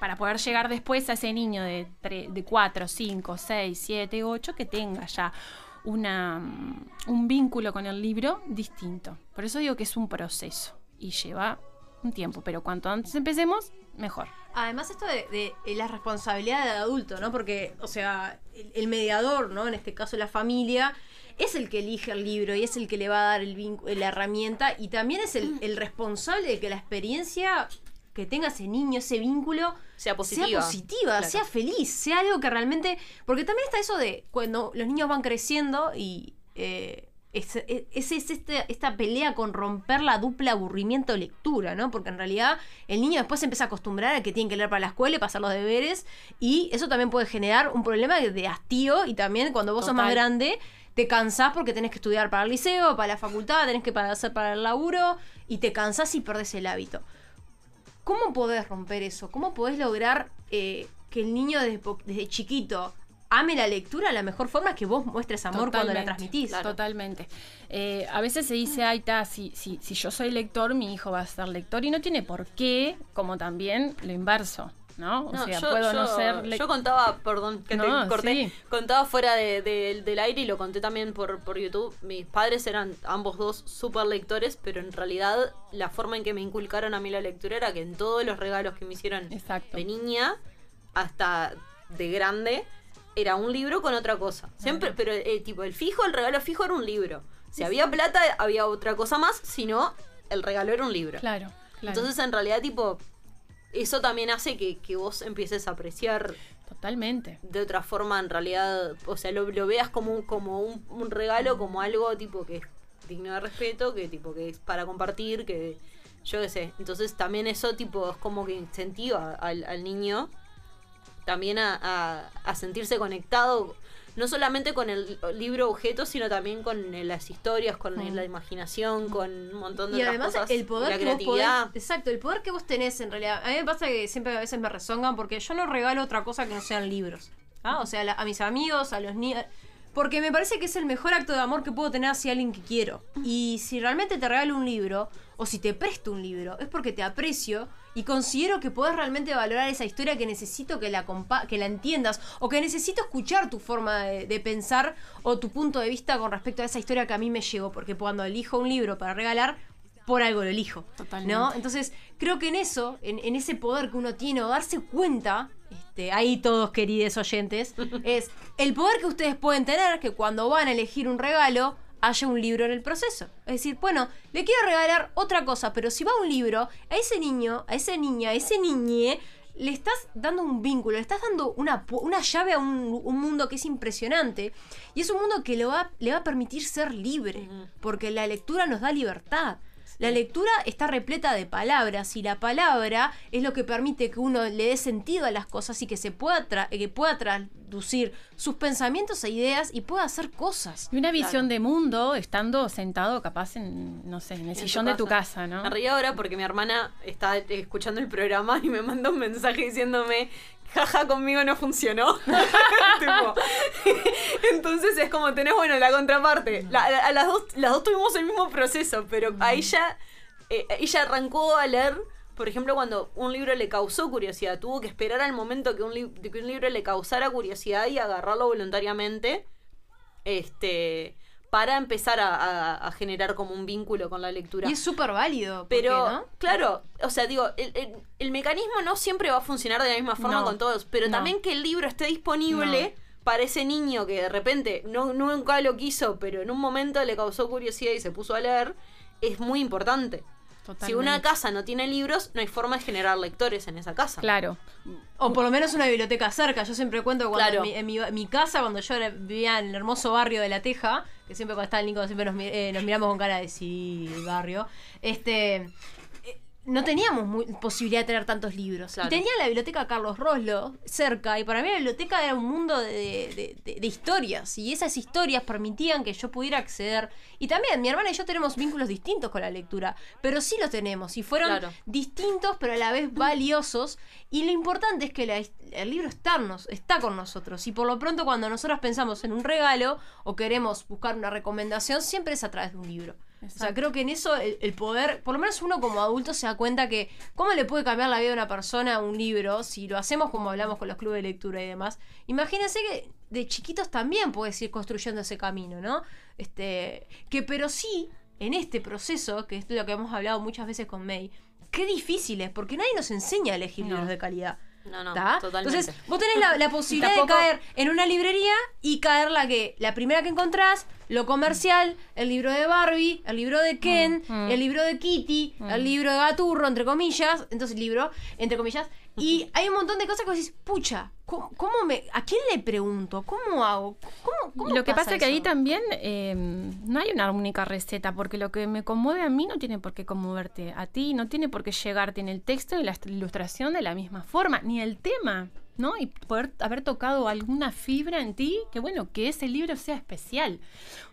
para poder llegar después a ese niño de, tre- de 4, 5, 6, 7, 8 que tenga ya una, mm, un vínculo con el libro distinto. Por eso digo que es un proceso y lleva un tiempo, pero cuanto antes empecemos, mejor. Además, esto de, de- de la responsabilidad del adulto, ¿no? Porque, o sea, el, el mediador, ¿no? En este caso, la familia, es el que elige el libro y es el que le va a dar el la herramienta y también es el, el responsable de que la experiencia que tenga ese niño, ese vínculo, Sea positiva. sea, positiva, Claro. sea feliz, sea algo que realmente. Porque también está eso de cuando los niños van creciendo y. eh, es, es, es este- esta pelea con romper la dupla aburrimiento lectura, ¿no? Porque en realidad el niño después se empieza a acostumbrar a que tiene que leer para la escuela y pasar los deberes y eso también puede generar un problema de, hastío y también cuando vos sos más grande te cansás porque tenés que estudiar para el liceo, para la facultad, tenés que hacer para el laburo y te cansás y perdés el hábito. ¿Cómo podés romper eso? ¿Cómo podés lograr eh, que el niño desde chiquito ame la lectura? La mejor forma es que vos muestres amor cuando la transmitís. Totalmente. Eh, a veces se dice, ay, ta, si, si, si yo soy lector, mi hijo va a ser lector. Y no tiene por qué, como también lo inverso, ¿no? O No, sea, yo, puedo no ser lec- yo contaba, perdón que No, te corté, sí. contaba fuera de- de- del aire y lo conté también por, por YouTube. Mis padres eran ambos dos súper lectores, pero en realidad la forma en que me inculcaron a mí la lectura era que en todos los regalos que me hicieron de niña hasta de grande era un libro con otra cosa. Siempre, pero eh, tipo el fijo, el regalo fijo era un libro. Si había plata, había otra cosa más, si no, el regalo era un libro. Claro, claro. Entonces, en realidad, tipo, eso también hace que, que vos empieces a apreciar Totalmente. de otra forma, en realidad, o sea, lo, lo veas como, un, como un, un regalo, como algo tipo que es digno de respeto, que tipo que es para compartir, que yo qué sé. Entonces también eso tipo es como que incentiva al, al niño también a, a- a sentirse conectado, no solamente con el libro objeto, sino también con eh, las historias, con Mm. la imaginación, con un montón de Y otras además cosas. el poder la que vos creatividad. podés, exacto, el poder que vos tenés en realidad. A mí me pasa que siempre a veces me rezongan porque yo no regalo otra cosa que no sean libros. ¿ah? O sea, la- a mis amigos, a los niños. Porque me parece que es el mejor acto de amor que puedo tener hacia alguien que quiero. Y si realmente te regalo un libro, o si te presto un libro, es porque te aprecio y considero que podés realmente valorar esa historia que necesito que la, que la entiendas, o que necesito escuchar tu forma de, de pensar o tu punto de vista con respecto a esa historia que a mí me llegó. Porque cuando elijo un libro para regalar, por algo lo elijo. Totalmente. ¿no? Entonces, creo que en eso, en, en ese poder que uno tiene, o darse cuenta, este, ahí todos queridos oyentes, es el poder que ustedes pueden tener que cuando van a elegir un regalo, haya un libro en el proceso. Es decir, bueno, le quiero regalar otra cosa, pero si va un libro, a ese niño, a esa niña, a ese niñe, le estás dando un vínculo, le estás dando una, una llave a un, un mundo que es impresionante. Y es un mundo que va, le va a permitir ser libre, porque la lectura nos da libertad. La lectura está repleta de palabras y la palabra es lo que permite que uno le dé sentido a las cosas y que se pueda, tra- que pueda traducir sus pensamientos e ideas y pueda hacer cosas. Y una visión de mundo estando sentado capaz en, no sé, en el En sillón de tu casa, ¿no? Me río ahora porque mi hermana está escuchando el programa y me manda un mensaje diciéndome, jaja, conmigo no funcionó. Entonces es como tenés, bueno, la contraparte. La- la- a las dos, las dos tuvimos el mismo proceso, pero a ella, eh, ella arrancó a leer, por ejemplo, cuando un libro le causó curiosidad, tuvo que esperar al momento que un, li- que un libro le causara curiosidad y agarrarlo voluntariamente. Este para empezar a, a- a generar como un vínculo con la lectura. Y es súper válido. ¿por qué Pero, no? claro, o sea, digo, el, el- el mecanismo no siempre va a funcionar de la misma forma No, con todos, pero no. también que el libro esté disponible para ese niño que de repente no, nunca lo quiso, pero en un momento le causó curiosidad y se puso a leer, es muy importante. Si una casa no tiene libros, no hay forma de generar lectores en esa casa. Claro. O por lo menos una biblioteca cerca. Yo siempre cuento cuando Claro. en, mi, en mi- en mi casa, cuando yo vivía en el hermoso barrio de La Teja, que siempre cuando estaba el Nico, siempre nos, mi- eh, nos miramos con cara de sí, barrio. Este. No teníamos posibilidad de tener tantos libros. Claro. Y tenía la biblioteca Carlos Roslo cerca. Y para mí la biblioteca era un mundo de, de- de- de historias. Y esas historias permitían que yo pudiera acceder. Y también mi hermana y yo tenemos vínculos distintos con la lectura. Pero sí los tenemos. Y fueron Claro. distintos, pero a la vez valiosos. Y lo importante es que la- el libro está, nos- está con nosotros. Y por lo pronto, cuando nosotros pensamos en un regalo o queremos buscar una recomendación, siempre es a través de un libro. O sea, creo que en eso el, el poder, por lo menos uno como adulto se da cuenta que cómo le puede cambiar la vida a una persona un libro si lo hacemos como hablamos con los clubes de lectura y demás. Imagínense que de chiquitos también puedes ir construyendo ese camino, ¿no? Este, que pero sí, en este proceso, que es lo que hemos hablado muchas veces con May, qué difícil es, porque nadie nos enseña a elegir libros de calidad. No, no, ¿Tá? totalmente. Entonces, vos tenés la, la posibilidad de caer en una librería y caer la que, la primera que encontrás, lo comercial, el libro de Barbie, el libro de Ken, Mm, mm. el libro de Kitty, el libro de Gaturro, entre comillas, entonces libro, entre comillas, y hay un montón de cosas que vos decís, pucha, ¿cómo, cómo me, ¿a quién le pregunto? ¿Cómo hago? ¿Cómo, cómo Lo que pasa es que ahí también eh, no hay una única receta, porque lo que me conmueve a mí no tiene por qué conmoverte a ti, no tiene por qué llegarte en el texto y la ilustración de la misma forma, ni el tema, ¿no? Y poder haber tocado alguna fibra en ti, que bueno, que ese libro sea especial.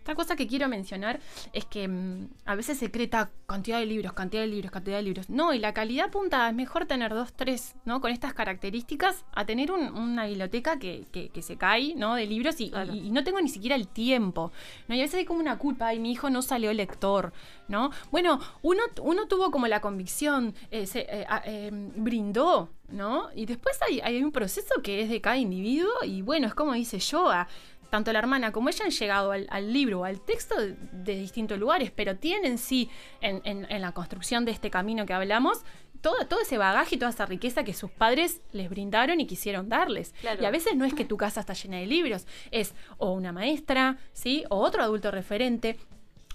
Otra cosa que quiero mencionar es que mm, a veces se cree ta, cantidad de libros, cantidad de libros, cantidad de libros. No, y la calidad punta es mejor tener dos, tres, ¿no? Con estas características, a tener un- una biblioteca que, que- que se cae, ¿no? De libros y, y- y no tengo ni siquiera el tiempo, ¿no? Y a veces hay como una culpa, y mi hijo no salió lector, ¿no? Bueno, uno, uno tuvo como la convicción, eh, se, eh, eh, brindó, ¿no? Y después hay, hay un proceso que es de cada individuo y bueno, es como dice Joa, tanto la hermana como ella han llegado al, al libro o al texto de, de distintos lugares, pero tienen sí en, en- en la construcción de este camino que hablamos. Todo, todo ese bagaje y toda esa riqueza que sus padres les brindaron y quisieron darles. Claro. Y a veces no es que tu casa está llena de libros, es o una maestra, ¿sí? O otro adulto referente,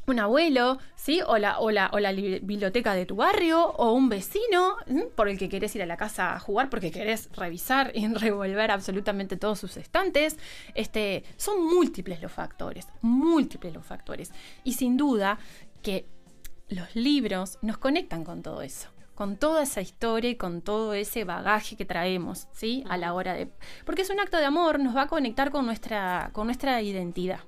un abuelo, ¿sí? O la, o la, o la li- biblioteca de tu barrio, o un vecino por el que querés ir a la casa a jugar porque querés revisar y revolver absolutamente todos sus estantes. Este, son múltiples los factores, múltiples los factores. Y sin duda que los libros nos conectan con todo eso. Con toda esa historia y con todo ese bagaje que traemos, ¿sí? A la hora de. Porque es un acto de amor, nos va a conectar con nuestra, con nuestra identidad.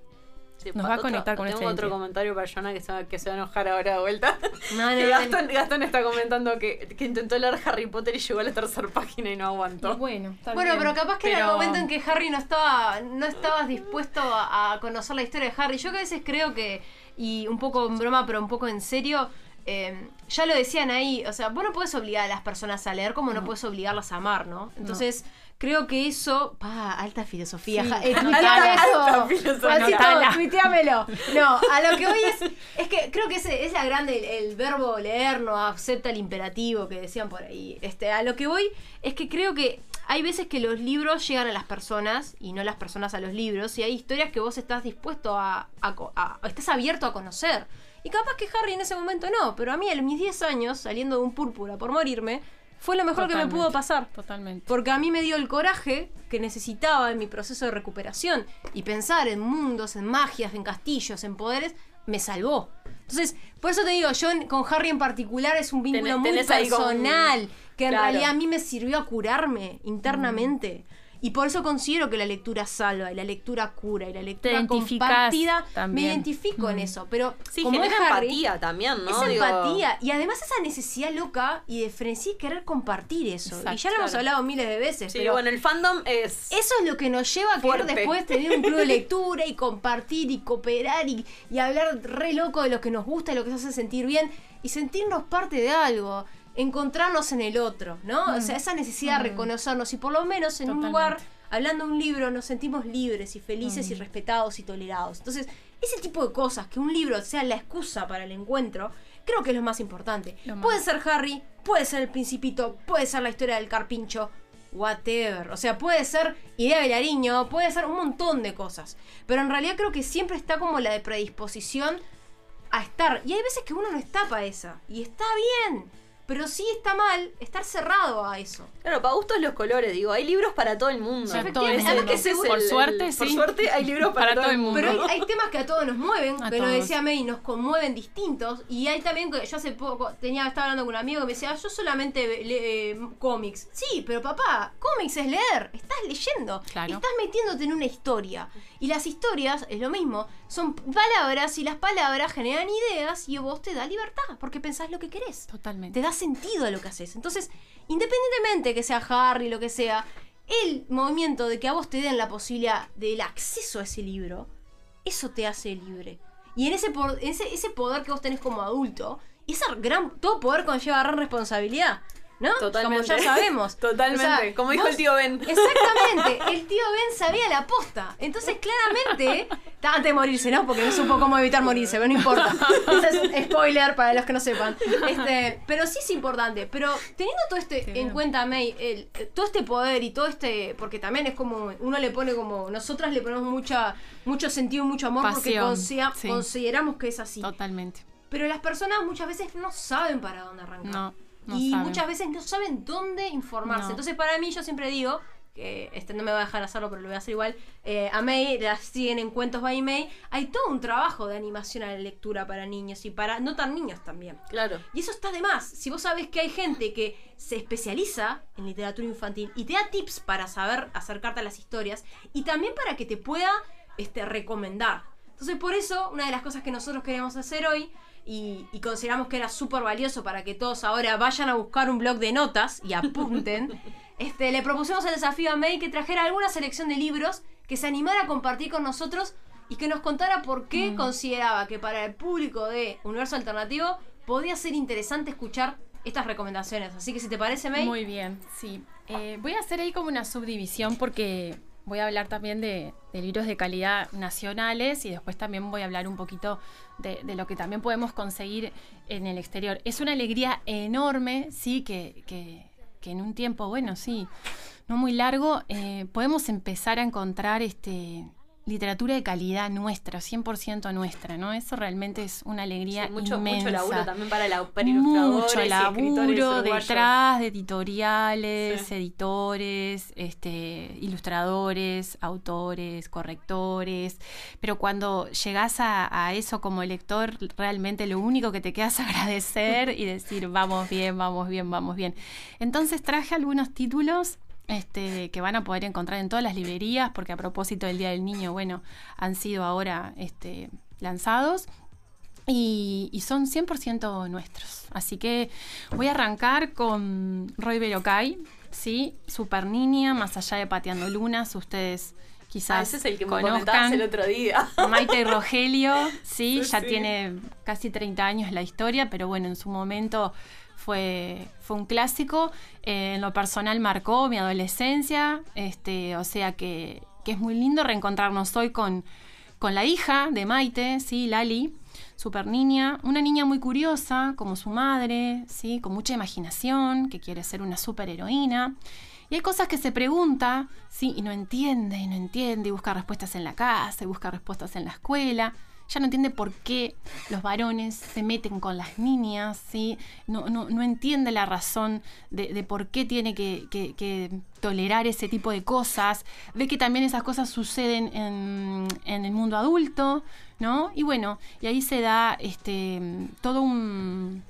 Sí, Nos va a otro- conectar con Tengo otro identidad. comentario para Jonah que se, va, que se va a enojar ahora de vuelta. No, no, no, está comentando que, que intentó leer Harry Potter y llegó a la tercera página y no aguantó. Bueno, Bueno, pero capaz que era el Pero- momento en que Harry no estaba, no estabas dispuesto a, a conocer la historia de Harry. Yo que a veces creo que, y un poco en broma, pero un poco en serio, eh, ya lo decían ahí, o sea, vos no puedes obligar a las personas a leer como no, puedes obligarlas a amar, ¿no? Entonces, creo que eso, pa, alta filosofía, Sí. eh, Alta- alta filosofía. Tuiteamelo. No, a lo que hoy es, es que creo que ese es la grande, el, el verbo leer no acepta el imperativo que decían por ahí. Este, a lo que voy es que creo que hay veces que los libros llegan a las personas y no las personas a los libros y hay historias que vos estás dispuesto a, a co- a- estás abierto a conocer. Y capaz que Harry en ese momento no, pero a mí a mis 10 años, saliendo de un púrpura por morirme, fue lo mejor que me pudo pasar. Totalmente. Porque a mí me dio el coraje que necesitaba en mi proceso de recuperación. Y pensar en mundos, en magias, en castillos, en poderes, me salvó. Entonces, por eso te digo, yo en- con Harry en particular es un vínculo Tenés- muy tenés personal. Que en Claro. realidad a mí me sirvió a curarme internamente. Y por eso considero que la lectura salva, y la lectura cura, y la lectura compartida. Me también. identifico en eso. Pero Sí, como genera es Harry, empatía también, ¿no? es Digo- empatía. Y además esa necesidad loca y de frenesí querer compartir eso. Exacto, y ya lo hemos claro. hablado miles de veces. Sí, pero bueno, el fandom es. Eso es lo que nos lleva a querer Fuerte. después tener un club de lectura y compartir y cooperar y, y hablar re loco de lo que nos gusta, de lo que nos hace sentir bien y sentirnos parte de algo. Encontrarnos en el otro, ¿no? O sea, esa necesidad de reconocernos y por lo menos en un Totalmente. lugar, hablando de un libro, nos sentimos libres y felices y Mm. respetados y tolerados. Entonces, ese tipo de cosas, que un libro sea la excusa para el encuentro, creo que es lo más importante. Lo más. Puede ser Harry, puede ser el Principito, puede ser la historia del carpincho, whatever. O sea, puede ser idea de Lariño, puede ser un montón de cosas. Pero en realidad creo que siempre está como la de predisposición a estar. Y hay veces que uno no está para esa. Y está bien. Pero sí está mal estar cerrado a eso. Claro, para gustos los colores, digo, hay libros para todo el mundo. Ya todo el mundo. Por el- suerte, el- Por sí. suerte hay libros para, todo el mundo. Pero hay, hay temas que a todos nos mueven, A que lo todos. decía May, nos conmueven distintos. Y hay también que yo hace poco tenía estaba hablando con un amigo que me decía, "Ah, yo solamente leo cómics. Sí, pero papá, cómics es leer, estás leyendo, Claro. estás metiéndote en una historia. Y las historias, es lo mismo, son palabras y las palabras generan ideas y vos te da libertad, porque pensás lo que querés. Totalmente. Te da sentido a lo que haces. Entonces, independientemente que sea Harry, lo que sea, el movimiento de que a vos te den la posibilidad del acceso a ese libro, eso te hace libre. Y en ese, ese poder que vos tenés como adulto, y ese gran, todo poder conlleva gran responsabilidad. ¿No? Totalmente. Como ya sabemos. Totalmente. Como dijo el tío Ben. Exactamente. El tío Ben sabía la posta. Entonces, claramente, antes de morirse, ¿no? Porque no supo cómo evitar morirse, pero no importa. Ese es spoiler para los que no sepan. Este, pero sí es importante. Pero teniendo todo este en cuenta, May, el- todo este poder y todo este. Porque también es como. Uno le pone como. Nosotras le ponemos mucha, mucho sentido, mucho amor porque sí. consideramos que es así. Totalmente. Pero las personas muchas veces no saben para dónde arrancar. No, no y saben. muchas veces no saben dónde informarse. No. Entonces, para mí, yo siempre digo, que este no me va a dejar hacerlo, pero lo voy a hacer igual. eh, a May, la siguen en Cuentos by May. Hay todo un trabajo de animación a la lectura para niños y para no tan niños también. Claro. Y eso está de más. Si vos sabés que hay gente que se especializa en literatura infantil y te da tips para saber acercarte a las historias y también para que te pueda este, recomendar. Entonces, por eso, una de las cosas que nosotros queremos hacer hoy y, y consideramos que era súper valioso para que todos ahora vayan a buscar un blog de notas y apunten, este, le propusimos el desafío a May que trajera alguna selección de libros que se animara a compartir con nosotros y que nos contara por qué consideraba que para el público de Universo Alternativo podía ser interesante escuchar estas recomendaciones. Así que si te parece, May. Muy bien, sí. Eh, voy a hacer ahí como una subdivisión porque voy a hablar también de, libros de calidad nacionales y después también voy a hablar un poquito de, lo que también podemos conseguir en el exterior. Es una alegría enorme, sí, que, que- que en un tiempo, bueno, sí, no muy largo, eh, podemos empezar a encontrar este literatura de calidad nuestra, 100% nuestra, ¿no? Eso realmente es una alegría Sí, mucho, inmensa. mucho laburo también para, la, para ilustradores Mucho laburo detrás de editoriales, Sí. editores, este, ilustradores, autores, correctores. Pero cuando llegas a, a eso como lector, realmente lo único que te queda es agradecer y decir, vamos bien, vamos bien, vamos bien. Entonces traje algunos títulos este, que van a poder encontrar en todas las librerías, porque a propósito del Día del Niño, bueno, han sido ahora este, lanzados y, y son 100% nuestros. Así que voy a arrancar con Roy Berocay, ¿sí? Super Niña, más allá de Pateando Lunas, ustedes Ah, quizás ese es el que me conozcan. comentabas el otro día. Maite y Rogelio, sí, Sí, ya sí. tiene casi 30 años la historia, pero bueno, en su momento fue, fue un clásico. Eh, en lo personal marcó mi adolescencia, este, o sea que, que es muy lindo reencontrarnos hoy con, con la hija de Maite, sí, Lali, super niña, una niña muy curiosa, como su madre, sí, con mucha imaginación, que quiere ser una superheroína. Y hay cosas que se pregunta, sí, y no entiende, y no entiende, y busca respuestas en la casa, y busca respuestas en la escuela. Ya no entiende por qué los varones se meten con las niñas, ¿sí? No, no, no entiende la razón de, de por qué tiene que, que- tolerar ese tipo de cosas. Ve que también esas cosas suceden en, en el mundo adulto, ¿no? Y bueno, y ahí se da este, todo un,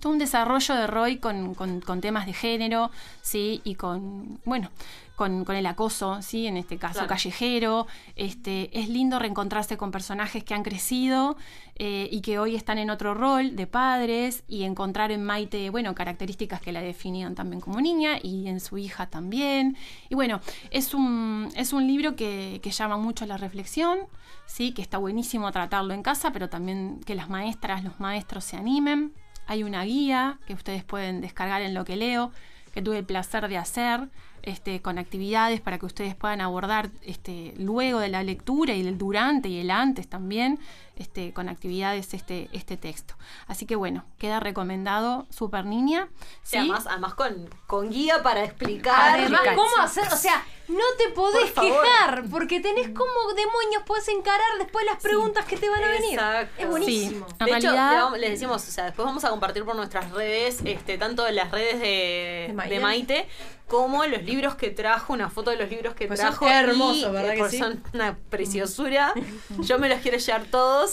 todo un desarrollo de Roy con, con- con temas de género, ¿sí? Y con, bueno, con, con el acoso, ¿sí? En este caso Claro. callejero. Este, es lindo reencontrarse con personajes que han crecido eh, y que hoy están en otro rol de padres y encontrar en Maite, bueno, características que la definían también como niña y en su hija también. Y bueno, es un, es un libro que, que llama mucho a la reflexión, ¿sí? Que está buenísimo tratarlo en casa, pero también que las maestras, los maestros se animen. Hay una guía que ustedes pueden descargar en lo que leo, que tuve el placer de hacer, este, con actividades para que ustedes puedan abordar este, luego de la lectura y del durante y el antes también, este, con actividades este, este texto. Así que bueno, queda recomendado Super Niña. Sí, además, además con, con guía para explicar. Además, ¿cómo hacer? O sea, no te podés Por quejar porque tenés como demonios puedes encarar después las preguntas que te van a venir. Exacto. Es buenísimo. En de hecho, realidad- les decimos, o sea, después vamos a compartir por nuestras redes, este, tanto las redes de, De Maite. de Maite, como los libros que trajo, una foto de los libros que Pues son trajo. hermosos, y, ¿verdad eh, que pues sí? Son una preciosura. Yo me los quiero llevar todos,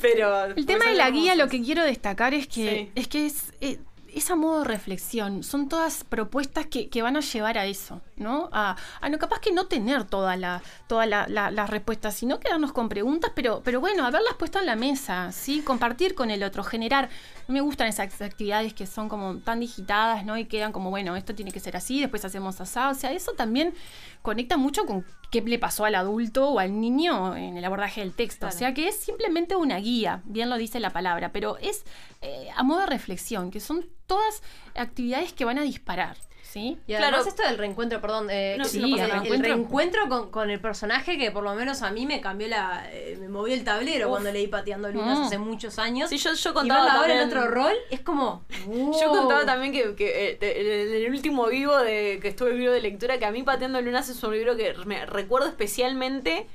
pero... El tema de la guía, lo que quiero destacar es que Sí. es que es, eh, es a modo de reflexión. Son todas propuestas que, que van a llevar a eso, ¿no? A, a no capaz que no tener todas la, toda la- la- las respuestas, sino quedarnos con preguntas, pero, pero bueno, haberlas puesto en la mesa, ¿sí? Compartir con el otro, generar. No me gustan esas actividades que son como tan digitadas, ¿no? Y quedan como, bueno, esto tiene que ser así, después hacemos asado. O sea, eso también conecta mucho con qué le pasó al adulto o al niño en el abordaje del texto. O sea, que es simplemente una guía, bien lo dice la palabra, pero es eh, a modo de reflexión, que son todas actividades que van a disparar. ¿Sí? Y además esto del reencuentro, perdón, eh, No, sí, el, reencuentro con, con el personaje que por lo menos a mí me cambió la... eh, me movió el tablero Uf. cuando leí Pateando Lunas Mm. hace muchos años. Sí, yo, yo y contaba ahora en otro rol es como... Yo contaba también que, que, eh, en el último vivo de que estuve vivo de lectura, que a mí Pateando Lunas es un libro que me recuerdo especialmente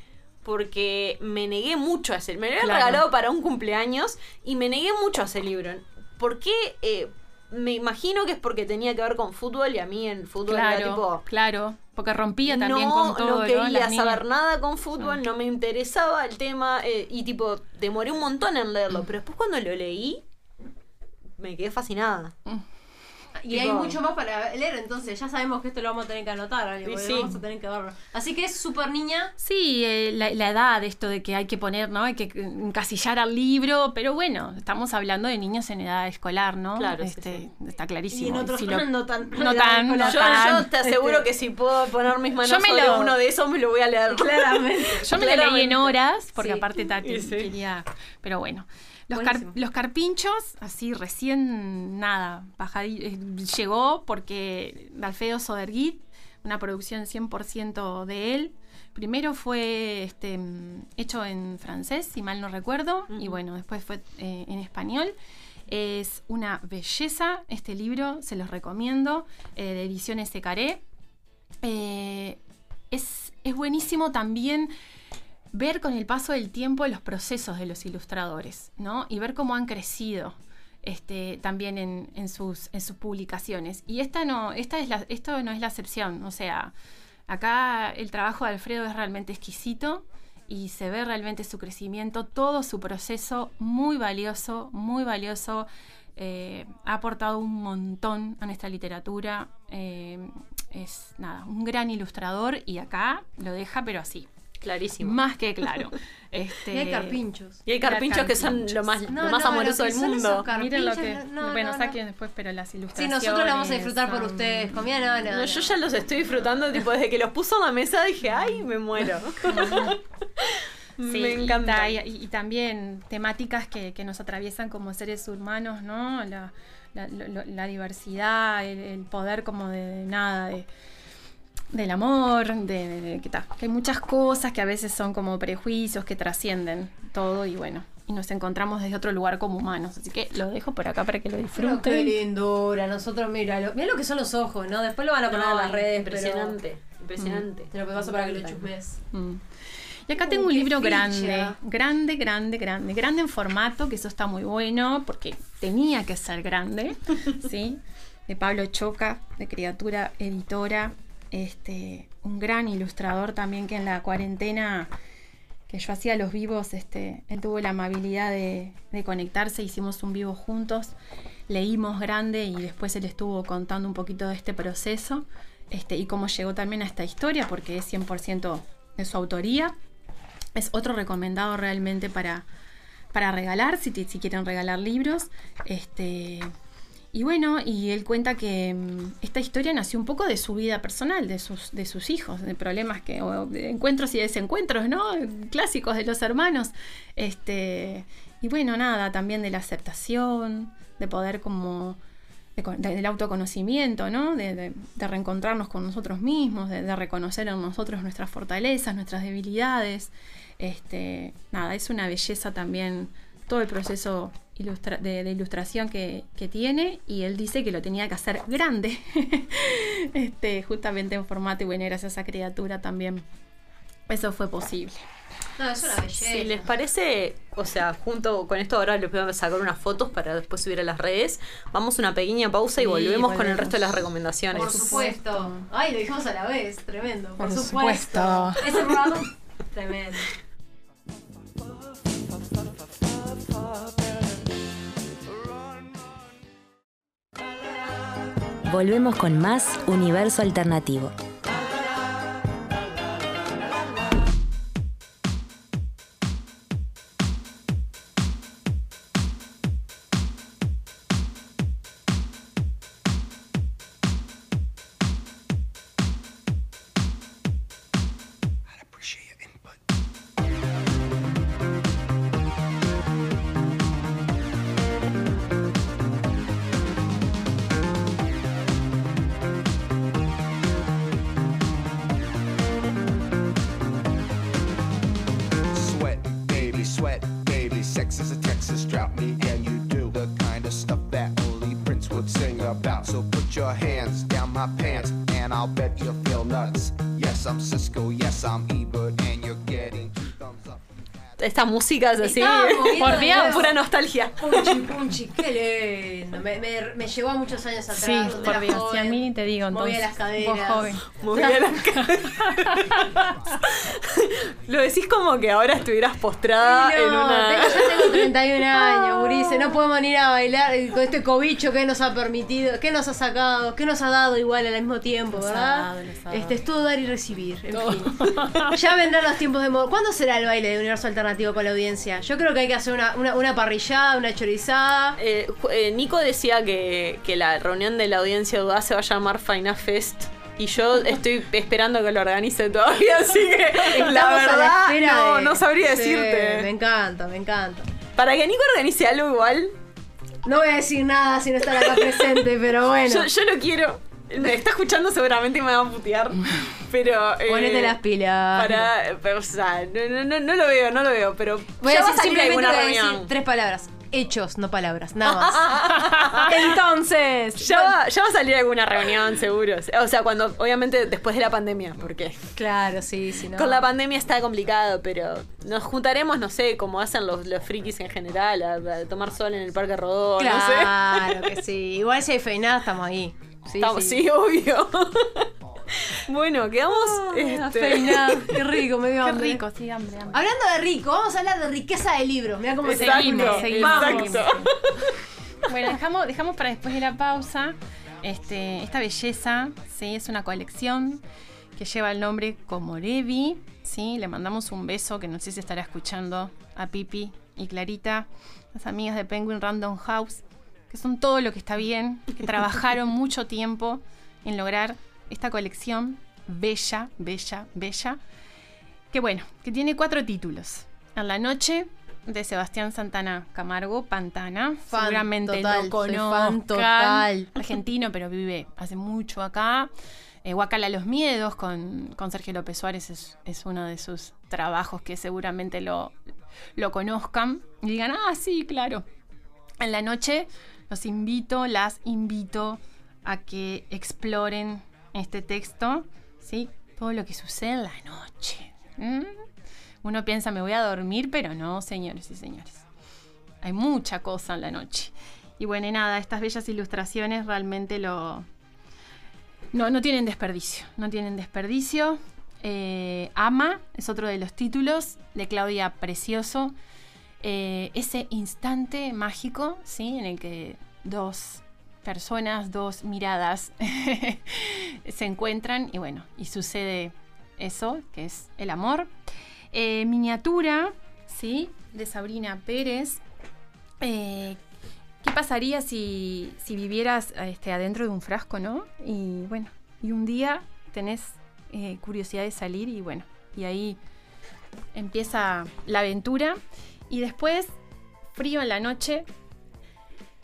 porque me negué mucho a ese. Me lo habían Claro. regalado para un cumpleaños y me negué mucho a ese libro. ¿Por qué? Me imagino que es porque tenía que ver con fútbol y a mí en fútbol era Claro, tipo. claro, porque rompía también no, con todo. no quería saber nada con fútbol, no me interesaba el tema eh, y tipo, demoré un montón en leerlo, pero después cuando lo leí, me quedé fascinada. Y hay mucho más para leer, entonces ya sabemos que esto lo vamos a tener que anotar, porque sí. vamos a tener que verlo. Así que es súper niña. Sí, eh, la, la edad, esto de que hay que poner, ¿no? Hay que encasillar al libro, pero bueno, estamos hablando de niños en edad escolar, ¿no? Claro, sí, este, Está clarísimo. Y en otros Si lo- no tan. no tan, no yo, tan. yo te aseguro que si puedo poner mis manos Yo me sobre lo- uno de esos, me lo voy a leer. Claramente. Yo me la leí en horas, porque Sí. aparte Tati quería. Pero bueno. Los, car- Buenísimo. los carpinchos, así recién nada, eh, llegó porque Alfredo Soderguit, una producción 100% de él. Primero fue este, hecho en francés, si mal no recuerdo, y bueno, después fue eh, en español. Es una belleza este libro, se los recomiendo, eh, de ediciones Secaré. Eh, es, es buenísimo también ver con el paso del tiempo los procesos de los ilustradores, ¿no? Y ver cómo han crecido este, también en, en sus, en sus publicaciones. Y esta no, esta es la, esto no es la excepción. O sea, acá el trabajo de Alfredo es realmente exquisito y se ve realmente su crecimiento, todo su proceso muy valioso, muy valioso. eh, ha aportado un montón a nuestra literatura. eh, es nada, un gran ilustrador y acá lo deja, pero así. Clarísimo. Más que claro. Este, Y hay carpinchos. Y hay carpinchos que son lo más, No, lo más no, amoroso lo del mundo. Miren lo que. no, bueno, no, saquen después, pero las Sí, ilustraciones. nosotros la vamos a disfrutar por ustedes. Comida no, no, yo ya los estoy disfrutando, tipo, desde que los puso en la mesa dije, ay, me muero. Sí, me encanta. Y, y- y también temáticas que, que nos atraviesan como seres humanos, ¿no? La, la- lo- lo- la diversidad, el, el poder como de, de nada, de, del amor, de, de- de- que, ta, que hay muchas cosas que a veces son como prejuicios que trascienden todo y bueno, y nos encontramos desde otro lugar como humanos. Así que lo dejo por acá para que lo Pero qué disfruten. lindura, nosotros mira lo, mira lo que son los ojos, ¿no? Después lo van a poner en las redes, impresionante, impresionante. Pero, te lo paso para que lo chusmes. Mm. Y acá Uh, tengo un libro ficha. grande, grande, grande, grande, grande en formato, que eso está muy bueno, porque tenía que ser grande, ¿sí? De Pablo Choca, de Criatura Editora, este, un gran ilustrador también que en la cuarentena que yo hacía los vivos, este, él tuvo la amabilidad de, conectarse, hicimos un vivo juntos, leímos grande y después él estuvo contando un poquito de este proceso este, y cómo llegó también a esta historia, porque es 100% de su autoría. Es otro recomendado realmente para, para regalar, si, si quieren regalar libros. Este, y bueno, y él cuenta que mm, esta historia nació un poco de su vida personal, de sus, de sus hijos, de problemas que, de encuentros y desencuentros, ¿no? Clásicos de los hermanos. Este, y bueno, nada, también de la aceptación, de poder como de del autoconocimiento, ¿no? De, de- reencontrarnos con nosotros mismos, de, de reconocer en nosotros nuestras fortalezas, nuestras debilidades. Este, nada, es una belleza también todo el proceso ilustra- de, de ilustración que, que tiene y él dice que lo tenía que hacer grande, este, justamente en formato y bueno, gracias a esa criatura también eso fue posible. No, es una belleza. Si les parece, o sea, junto con esto ahora les voy a sacar unas fotos para después subir a las redes. Vamos a una pequeña pausa y Sí, volvemos con el resto de las recomendaciones. Por supuesto. Ay, lo dijimos a la vez, tremendo. Por, Por supuesto. supuesto. Ese programa, tremendo. Volvemos con más Universo Alternativo. Esta música es así. Por Dios, pura nostalgia. Punchi, punchi, qué lindo. Me, me, me llevó a muchos años atrás. Sí, por Dios. joven. Y a mí ni te digo, entonces. las caderas. Vos joven. Movía las Lo decís como que ahora estuvieras postrada No, en una. tengo- yo tengo 31 años, Gurice. No podemos venir a bailar eh, con este cobicho que nos ha permitido, que nos ha sacado, que nos ha dado igual al mismo tiempo, Nos ha ¿verdad? dado, nos ha dado. Este es todo dar y recibir. En fin. Ya vendrán los tiempos de moda. ¿Cuándo será el baile de Universo Alternativo con la audiencia? Yo creo que hay que hacer una, una, una parrillada, una chorizada. Eh, eh, Nico decía que, que la reunión de la audiencia Dudá se va a llamar Faina Fest. Y yo estoy esperando que lo organice todavía, así que la Estamos verdad no, de- no sabría Sí, decirte. Me encanta, me encanta. Para que Nico organice algo igual, No voy a decir nada si no están acá presente, pero bueno. yo, yo lo quiero. Me está escuchando seguramente y me va a putear. Pero. eh, Ponete las pilas. Para. pero, o sea, no, no, no, no lo veo, no lo veo, pero. Voy ya a decir simplemente voy a decir tres palabras. Hechos, no palabras, nada más. Entonces. Ya va, ya va a salir alguna reunión, seguro. O sea, cuando, obviamente, después de la pandemia, porque Claro, sí, sí, no. con la pandemia está complicado, pero nos juntaremos, no sé, como hacen los, los frikis en general, a, a tomar sol en el Parque Rodó, no sé. Claro que sí. Igual si hay feinada, estamos ahí. Sí, Estamos- sí. sí, obvio. bueno, quedamos. Este, feinada. Qué rico, me dio Qué hambre. rico, sí, hambre, hambre. Hablando de rico, vamos a hablar de riqueza de libros. Mira cómo seguimos. seguimos. exacto. Bueno, dejamos, dejamos para después de la pausa este, esta belleza, ¿sí? Es una colección que lleva el nombre Komorebi, ¿sí? Le mandamos un beso, que no sé si estará escuchando a Pipi y Clarita, las amigas de Penguin Random House, que son todo lo que está bien, que trabajaron mucho tiempo en lograr esta colección bella, bella, bella, que bueno, que tiene cuatro títulos. En la noche de Sebastián Santana Camargo, Pantana. Fan Seguramente total, lo conozcan. total. Argentino, pero vive hace mucho acá. Eh, Guacala los Miedos con, con Sergio López Suárez es, es uno de sus trabajos que seguramente lo, lo conozcan. Y digan, ah, sí, claro. En la noche los invito, las invito a que exploren este texto, ¿sí? Todo lo que sucede en la noche. Uno piensa, me voy a dormir, pero no, señores y señores. Hay mucha cosa en la noche. Y bueno, y nada, estas bellas ilustraciones realmente lo... No, no tienen desperdicio, no tienen desperdicio. Eh, Ama es otro de los títulos de Claudia Precioso. Eh, ese instante mágico, ¿sí? En el que dos personas, dos miradas se encuentran y bueno, y sucede eso, que es el amor. Eh, miniatura, ¿sí? De Sabrina Pérez. Eh, ¿Qué pasaría si, si vivieras este, adentro de un frasco, no? Y bueno, y un día tenés eh, curiosidad de salir y bueno, y ahí empieza la aventura. Y después, Frío en la noche,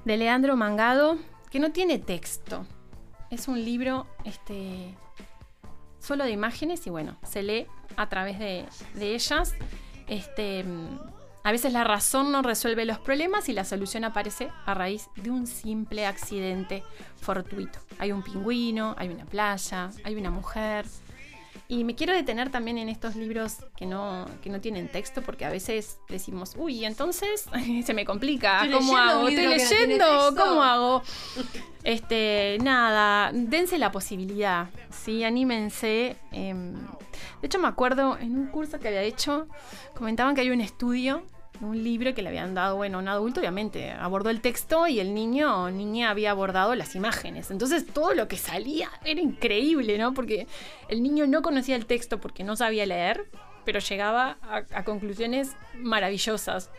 de Leandro Mangado, que no tiene texto. Es un libro este, solo de imágenes y bueno, se lee a través de, de ellas. Este, a veces la razón no resuelve los problemas y la solución aparece a raíz de un simple accidente fortuito. Hay un pingüino, hay una playa, hay una mujer. Y me quiero detener también en estos libros que no, que no tienen texto, porque a veces decimos, uy, entonces se me complica, Estoy ¿cómo hago? Estoy no leyendo. ¿cómo hago? Este, nada, dense la posibilidad, ¿sí? Anímense. em, de hecho, me acuerdo en un curso que había hecho, comentaban que hay un estudio, un libro que le habían dado, bueno, un adulto, obviamente, abordó el texto y el niño o niña había abordado las imágenes. Entonces, todo lo que salía era increíble, ¿no? Porque el niño no conocía el texto porque no sabía leer, pero llegaba a, conclusiones maravillosas.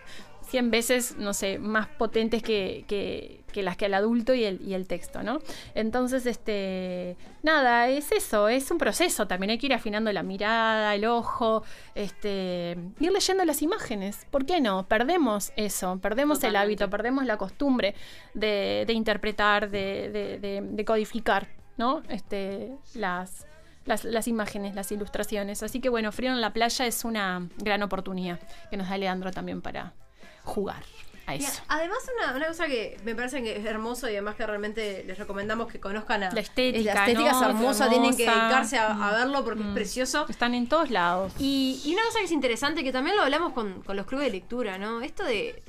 100 veces, no sé, más potentes que, que- que las que el adulto y el, y el texto, ¿no? Entonces, este, nada, es eso, es un proceso, también hay que ir afinando la mirada, el ojo, este, ir leyendo las imágenes, ¿por qué no? Perdemos eso, perdemos el hábito, perdemos la costumbre de, de interpretar, de, de- de- de codificar, ¿no? Este, las, las, las imágenes, las ilustraciones. Así que bueno, Frío en la playa es una gran oportunidad que nos da Leandro también para jugar. A Mira, eso. además, una, una cosa que me parece que es hermoso y además que realmente les recomendamos que conozcan a La estética, La estética ¿no? es hermosa, tienen que dedicarse a, a Mm. verlo porque es Mm. precioso. Están en todos lados. Y, y una cosa que es interesante, que también lo hablamos con, con los clubes de lectura, ¿no? Esto de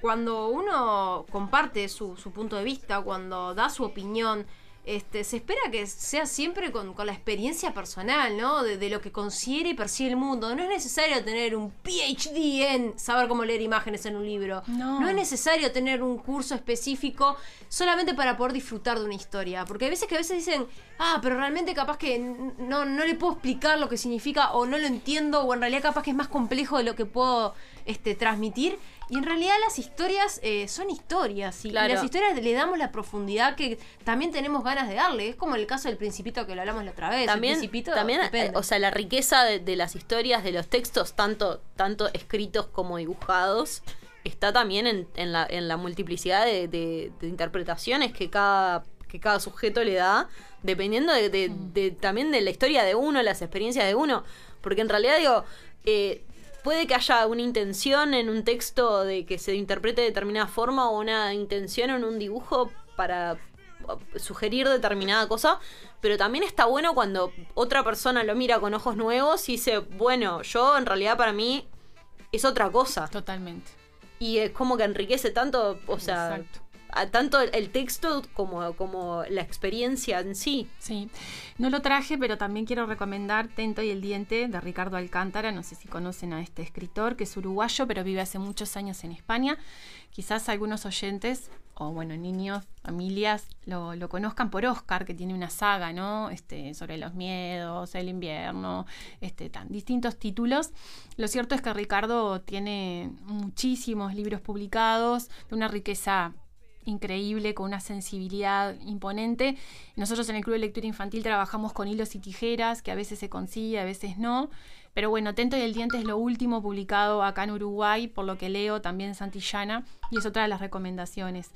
cuando uno comparte su, su punto de vista, cuando da su opinión, este, se espera que sea siempre con, con la experiencia personal, ¿no? De, de lo que considera y percibe el mundo. No es necesario tener un PhD en saber cómo leer imágenes en un libro. No. es necesario tener un curso específico solamente para poder disfrutar de una historia. Porque hay veces que a veces dicen, ah, pero realmente capaz que no, no le puedo explicar lo que significa o no lo entiendo o en realidad capaz que es más complejo de lo que puedo este, transmitir. Y en realidad las historias eh, son historias y Claro. las historias le damos la profundidad que también tenemos ganas de darle. Es como el caso del principito que lo hablamos la otra vez. También, el principito, también eh, depende. o sea, la riqueza de, de las historias, de los textos, tanto, tanto escritos como dibujados, está también en, en la, en la multiplicidad de, de- de interpretaciones que cada, que cada sujeto le da, dependiendo de, de- de- también de la historia de uno, las experiencias de uno. Porque en realidad, digo, eh, puede que haya una intención en un texto de que se interprete de determinada forma o una intención en un dibujo para sugerir determinada cosa, pero también está bueno cuando otra persona lo mira con ojos nuevos y dice, bueno, yo en realidad para mí es otra cosa. Totalmente. Y es como que enriquece tanto, o sea, Exacto. Tanto el texto como, como la experiencia en sí. Sí, no lo traje, pero también quiero recomendar Tento y el Diente de Ricardo Alcántara. No sé si conocen a este escritor, que es uruguayo, pero vive hace muchos años en España. Quizás algunos oyentes, o bueno, niños, familias, lo, lo conozcan por Oscar, que tiene una saga, ¿no? Este, sobre los miedos, el invierno, este, tan, distintos títulos. Lo cierto es que Ricardo tiene muchísimos libros publicados, de una riqueza increíble, con una sensibilidad imponente. Nosotros en el Club de Lectura Infantil trabajamos con hilos y tijeras, que a veces se consigue, a veces no. Pero bueno, Tento y el Diente es lo último publicado acá en Uruguay, por lo que leo también Santillana, y es otra de las recomendaciones.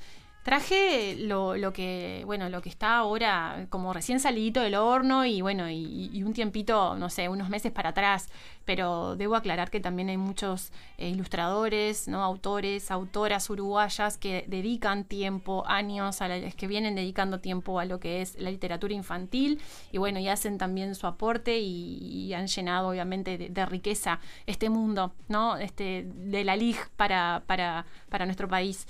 Traje lo, lo que, bueno, lo que está ahora como recién salidito del horno y bueno, y, un tiempito, no sé, unos meses para atrás. Pero debo aclarar que también hay muchos eh, ilustradores, ¿no? autores, autoras uruguayas que dedican tiempo, años, a la- que vienen dedicando tiempo a lo que es la literatura infantil y bueno, y hacen también su aporte y, y han llenado obviamente de, de riqueza este mundo, ¿no? Este, de la LIG para, para, para nuestro país.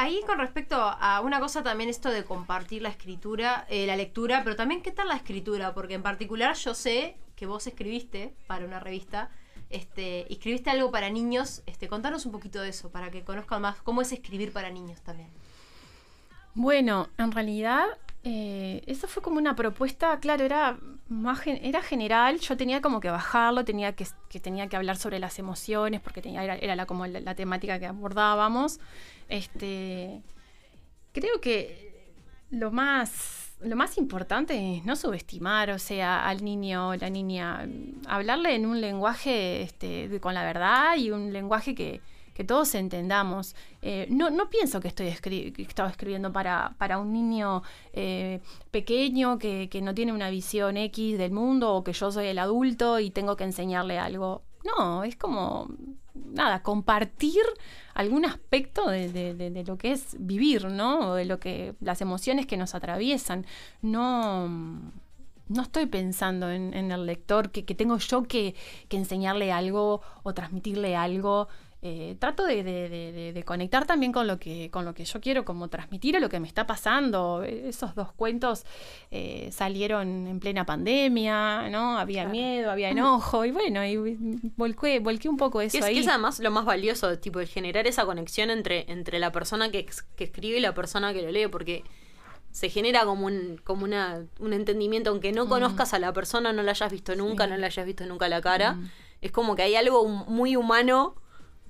Ahí con respecto a una cosa también esto de compartir la escritura, eh, la lectura, pero también qué tal la escritura, porque en particular yo sé que vos escribiste para una revista, este, escribiste algo para niños, este, contanos un poquito de eso, para que conozcan más cómo es escribir para niños también. Bueno, en realidad eh, eso fue como una propuesta, claro, era más era general, yo tenía como que bajarlo, tenía que, que tenía que hablar sobre las emociones, porque era, era la, como la, temática que abordábamos. Este, creo que lo más lo más importante es no subestimar, o sea, al niño, la niña, hablarle en un lenguaje este, con la verdad y un lenguaje que, que todos entendamos. Eh, no, no pienso que estoy escri- estaba escribiendo para, para un niño eh, pequeño que, que no tiene una visión X del mundo o que yo soy el adulto y tengo que enseñarle algo. No, es como, nada, compartir algún aspecto de- de lo que es vivir, ¿no? O de lo que, las emociones que nos atraviesan. No, no estoy pensando en, en el lector que, que tengo yo que, que enseñarle algo o transmitirle algo. Eh, trato de, de- de- de- de conectar también con lo que con lo que yo quiero como transmitir o lo que me está pasando Eh, esos dos cuentos eh, salieron en plena pandemia no había miedo había enojo y bueno y volqué, volqué un poco eso es, ahí que es además lo más valioso, tipo, el generar esa conexión entre, entre la persona que, escribe y la persona que lo lee, porque se genera como un, como una, un entendimiento, aunque no Mm. conozcas a la persona, no la hayas visto nunca, Sí. no la hayas visto nunca a la cara, Mm. es como que hay algo muy humano.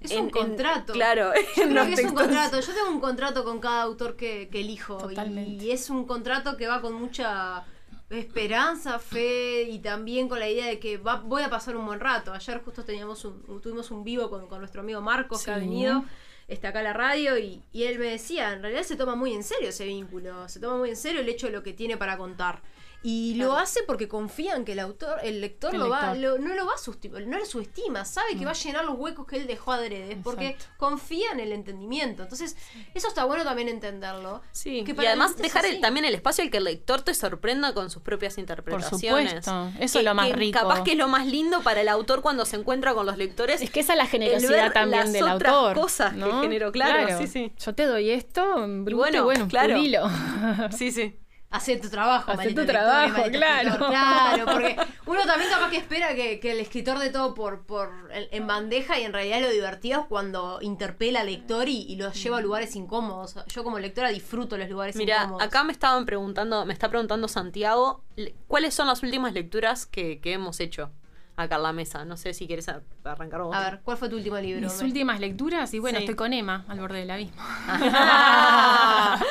Es en- un en- contrato. claro, Yo creo que es un contrato. Yo tengo un contrato con cada autor que, que elijo. y- Totalmente. Y es un contrato que va con mucha esperanza, fe y también con la idea de que va, voy a pasar un buen rato. Ayer justo teníamos un, tuvimos un vivo con, con nuestro amigo Marcos que ha venido está acá a la radio y, y él me decía, en realidad se toma muy en serio ese vínculo, se toma muy en serio el hecho de lo que tiene para contar. Y lo hace porque confían que el autor, el lector, El lo va, lo- no lo va a subestimar, no lo subestima, sabe que va a llenar los huecos que él dejó adrede, porque confía en el entendimiento. Entonces, eso está bueno también entenderlo. Sí, Que y además dejar el- también el espacio al que el lector te sorprenda con sus propias interpretaciones. supuesto, eso Que- es lo más rico. Capaz que es lo más lindo para el autor cuando se encuentra con los lectores. Es que esa es la generosidad también las del otras autor. cosas ¿no? que generó, claro, sí, sí. Yo te doy esto, bruto, bueno, bueno, claro. pulilo. Sí, sí. Hacer tu trabajo, maldito tu trabajo, claro. escritor. Claro, porque uno también capaz que espera que, que el escritor de todo por, por en bandeja y en realidad lo divertido es cuando interpela al lector y, y los lleva a lugares incómodos. Yo como lectora disfruto los lugares Mira, incómodos. acá me estaban preguntando, me está preguntando Santiago, le- ¿cuáles son las últimas lecturas que, que hemos hecho acá en la mesa? No sé si quieres arrancar vos. A ver, ¿cuál fue tu último libro? Mis últimas lecturas, y bueno, Sí. estoy con Emma, al borde del abismo.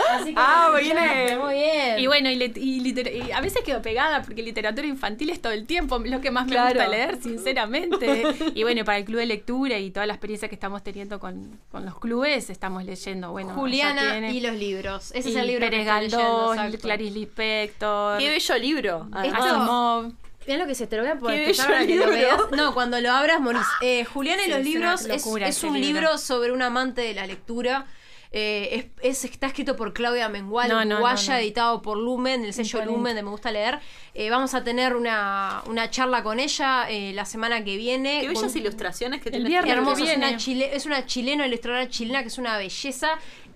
Así que Ah, viene. escuchaste, Muy bien. Y bueno, y, y y a veces quedo pegada porque literatura infantil es todo el tiempo lo que más me Claro. gusta leer, sinceramente. y bueno, para el club de lectura y toda la experiencia que estamos teniendo con, con los clubes, estamos leyendo, bueno, Juliana tiene- y los libros. Ese y es el libro Pérez que leyendo. Clarice Lispector, Qué bello libro. además. Esto- Mirá lo que se te lo voy a poner. Que lo libro. veas. No, cuando lo abras morís. Eh, Juliana y Sí, los es libros es, locura es un libro. libro sobre un amante de la lectura. Eh, es, es- está escrito por Claudia Mengual, No, no, uruguaya, no, no. editado por Lumen, el sello. Lumen de Me Gusta Leer. Eh, vamos a tener una, una charla con ella eh, la semana que viene. Qué bellas con- ilustraciones que tiene libro. es una, chile, es una chilena, ilustradora chilena que es una belleza.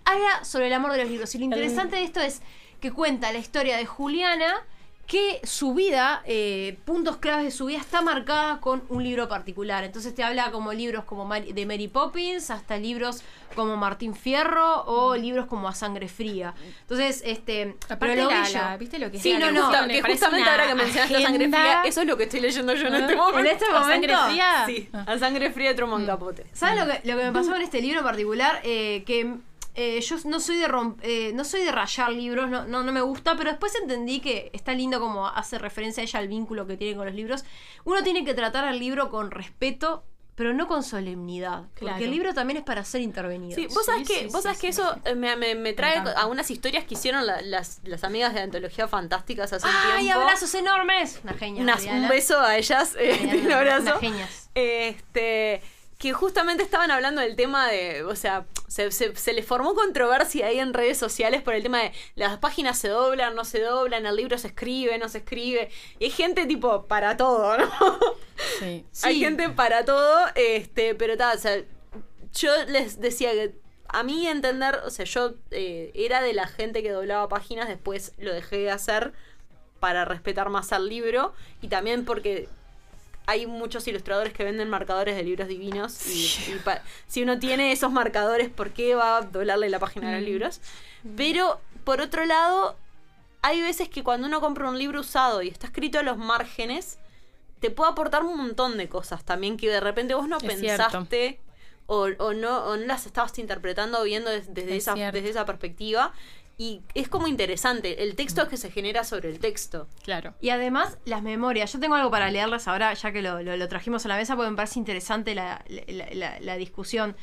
Habla sobre el amor de los libros. Y lo interesante de esto es que cuenta la historia de Juliana, que su vida, eh, puntos claves de su vida, está marcada con un libro particular. Entonces te habla como libros como Mari- de Mary Poppins, hasta libros como Martín Fierro o libros como A Sangre Fría. Entonces, este. Aparte pero lo la- la- ¿viste lo que es Sí, la no, no. Que parece justamente ahora que mencionaste a sangre fría, eso es lo que estoy leyendo yo en este momento. En este ¿A sangre fría? Sí, a sangre fría de Truman Capote. ¿Sabes lo que, lo que me pasó con este libro en particular? Eh, que eh, yo no soy de romp- eh, no soy de rayar libros, no, no, no me gusta, pero después entendí que está lindo como hace referencia a ella al vínculo que tiene con los libros. Uno tiene que tratar al libro con respeto, pero no con solemnidad. Porque el libro también es para ser intervenido. Sí, vos sabés Sí, que, sí, vos sabés que sí, eso eh, me, me- me trae encanta. a unas historias que hicieron la- las, las amigas de Antología Fantásticas hace un ¡Ay, tiempo. abrazos enormes! Una genia. Unas- un beso a ellas, eh, Mariana, un abrazo. unas genias. Este, que justamente estaban hablando del tema de, o sea, se, se, se le formó controversia ahí en redes sociales por el tema de las páginas se doblan, no se doblan, el libro se escribe, no se escribe. Y hay gente tipo para todo, ¿no? Sí. Hay Sí. gente para todo, este, pero tal, o sea, yo les decía que a mí entender, o sea, yo eh, era de la gente que doblaba páginas, después lo dejé de hacer para respetar más al libro y también porque hay muchos ilustradores que venden marcadores de libros divinos y, y pa- si uno tiene esos marcadores, ¿por qué va a doblarle la página de los libros? Pero, por otro lado, hay veces que cuando uno compra un libro usado y está escrito a los márgenes, te puede aportar un montón de cosas también que de repente vos no Es pensaste o, o no, o no las estabas interpretando viendo des- desde, Es esa, cierto. desde esa perspectiva. Y es como interesante el texto que se genera sobre el texto. Claro. Y además, las memorias. Yo tengo algo para leerlas ahora, ya que lo, lo- lo trajimos a la mesa, porque me parece interesante la, la- la- la discusión.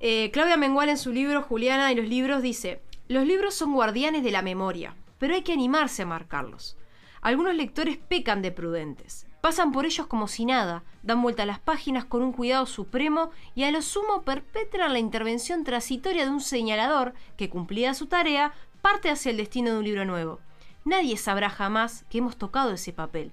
Eh, Claudia Mengual en su libro Juliana y los libros dice, los libros son guardianes de la memoria, pero hay que animarse a marcarlos. Algunos lectores pecan de prudentes, pasan por ellos como si nada, dan vuelta a las páginas con un cuidado supremo y a lo sumo perpetran la intervención transitoria de un señalador que, cumplida su tarea, parte hacia el destino de un libro nuevo. Nadie sabrá jamás que hemos tocado ese papel.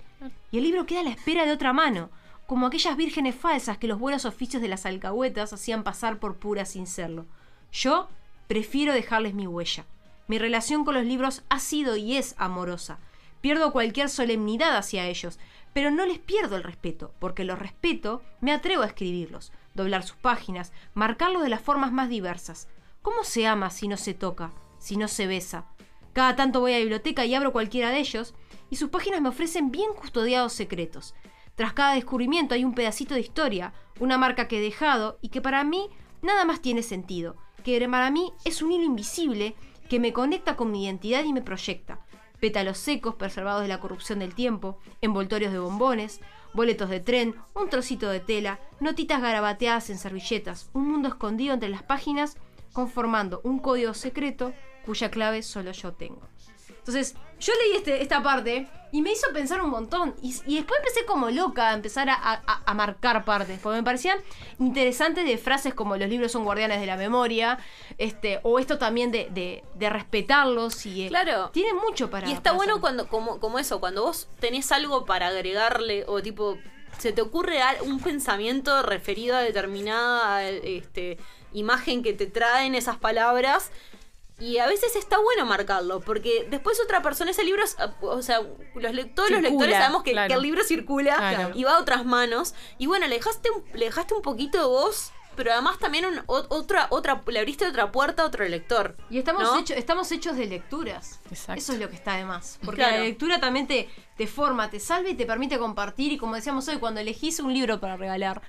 Y el libro queda a la espera de otra mano, como aquellas vírgenes falsas que los buenos oficios de las alcahuetas hacían pasar por puras sin serlo. Yo prefiero dejarles mi huella. Mi relación con los libros ha sido y es amorosa. Pierdo cualquier solemnidad hacia ellos, pero no les pierdo el respeto, porque los respeto, me atrevo a escribirlos, doblar sus páginas, marcarlos de las formas más diversas. ¿Cómo se ama si no se toca, si no se besa? Cada tanto voy a la biblioteca y abro cualquiera de ellos, y sus páginas me ofrecen bien custodiados secretos. Tras cada descubrimiento hay un pedacito de historia, una marca que he dejado y que para mí nada más tiene sentido, que para mí es un hilo invisible que me conecta con mi identidad y me proyecta. Pétalos secos preservados de la corrupción del tiempo, envoltorios de bombones, boletos de tren, un trocito de tela, notitas garabateadas en servilletas, un mundo escondido entre las páginas, conformando un código secreto cuya clave solo yo tengo. Entonces, yo leí este, esta parte Y me hizo pensar un montón. Y, y después empecé como loca a empezar a, a- a marcar partes. Porque me parecían interesantes de frases como los libros son guardianes de la memoria. Este, o esto también de, de- de respetarlos. Y, Claro. Tiene mucho para. Y está para bueno hacer. cuando, como, como eso, cuando vos tenés algo para agregarle o tipo, se te ocurre un pensamiento referido a determinada este, imagen que te traen esas palabras. Y a veces está bueno marcarlo, porque después otra persona, ese libro, es, o sea, los le- todos los lectores sabemos que, claro. que el libro circula Claro. y va a otras manos. Y bueno, le dejaste un, le dejaste un poquito de voz, pero además también un- otra, otra, le abriste otra puerta a otro lector. Y estamos, estamos hechos de lecturas. Exacto. Eso es lo que está de más. Porque Claro. la lectura también te, te forma, te salva y te permite compartir. Y como decíamos hoy, cuando elegís un libro para regalar,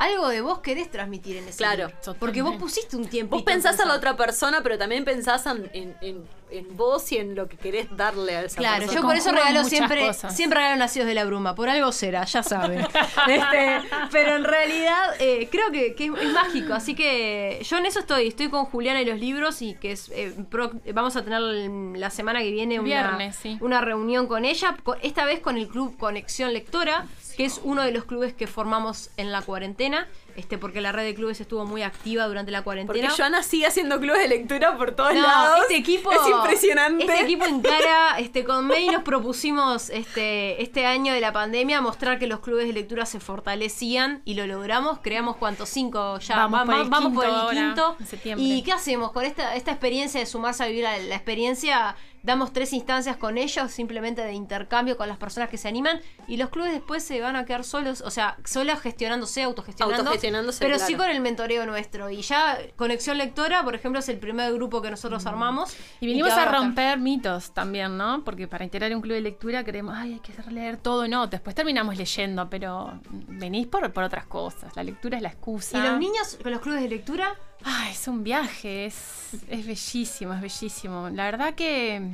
algo de vos querés transmitir en ese Claro. libro. Porque vos pusiste un tiempo. Vos pensás a la otra persona, pero también pensás en, en, en- en vos y en lo que querés darle a esa Claro, persona. yo por eso regalo siempre, cosas. siempre regalo Nacidos de la Bruma, por algo será, ya saben. Este, pero en realidad eh, creo que, que es mágico, así que yo en eso estoy, estoy con Juliana y los libros y que es, eh, pro- vamos a tener la semana que viene una, Viernes, sí. una reunión con ella, co- esta vez con el club Conexión Lectora, que es uno de los clubes que formamos en la cuarentena, este porque la red de clubes estuvo muy activa durante la Porque cuarentena. Joana sigue haciendo clubes de lectura por todos No, lados. Este equipo es impresionante. Este equipo en cara, este, con May nos propusimos este, este año de la pandemia mostrar que los clubes de lectura se fortalecían y lo logramos. Creamos cuántos cinco ya Vamos va- por va- el vamos por el quinto ahora, quinto. en septiembre. ¿Y qué hacemos? Con esta, esta experiencia de sumarse a vivir la, la experiencia, damos tres instancias con ellos, simplemente de intercambio con las personas que se animan, y los clubes después se van a quedar solos, o sea, solos gestionándose, autogestionando. Pero claro. sí con el mentoreo nuestro. Y ya Conexión Lectora, por ejemplo, es el primer grupo que nosotros armamos. Y venimos que a romper mitos también, ¿no? Porque para integrar un club de lectura queremos, ay, hay que leer todo, no. Después terminamos leyendo, pero venís por, por otras cosas. La lectura es la excusa. ¿Y los niños con los clubes de lectura? Ay, es un viaje, es, es bellísimo, es bellísimo. La verdad que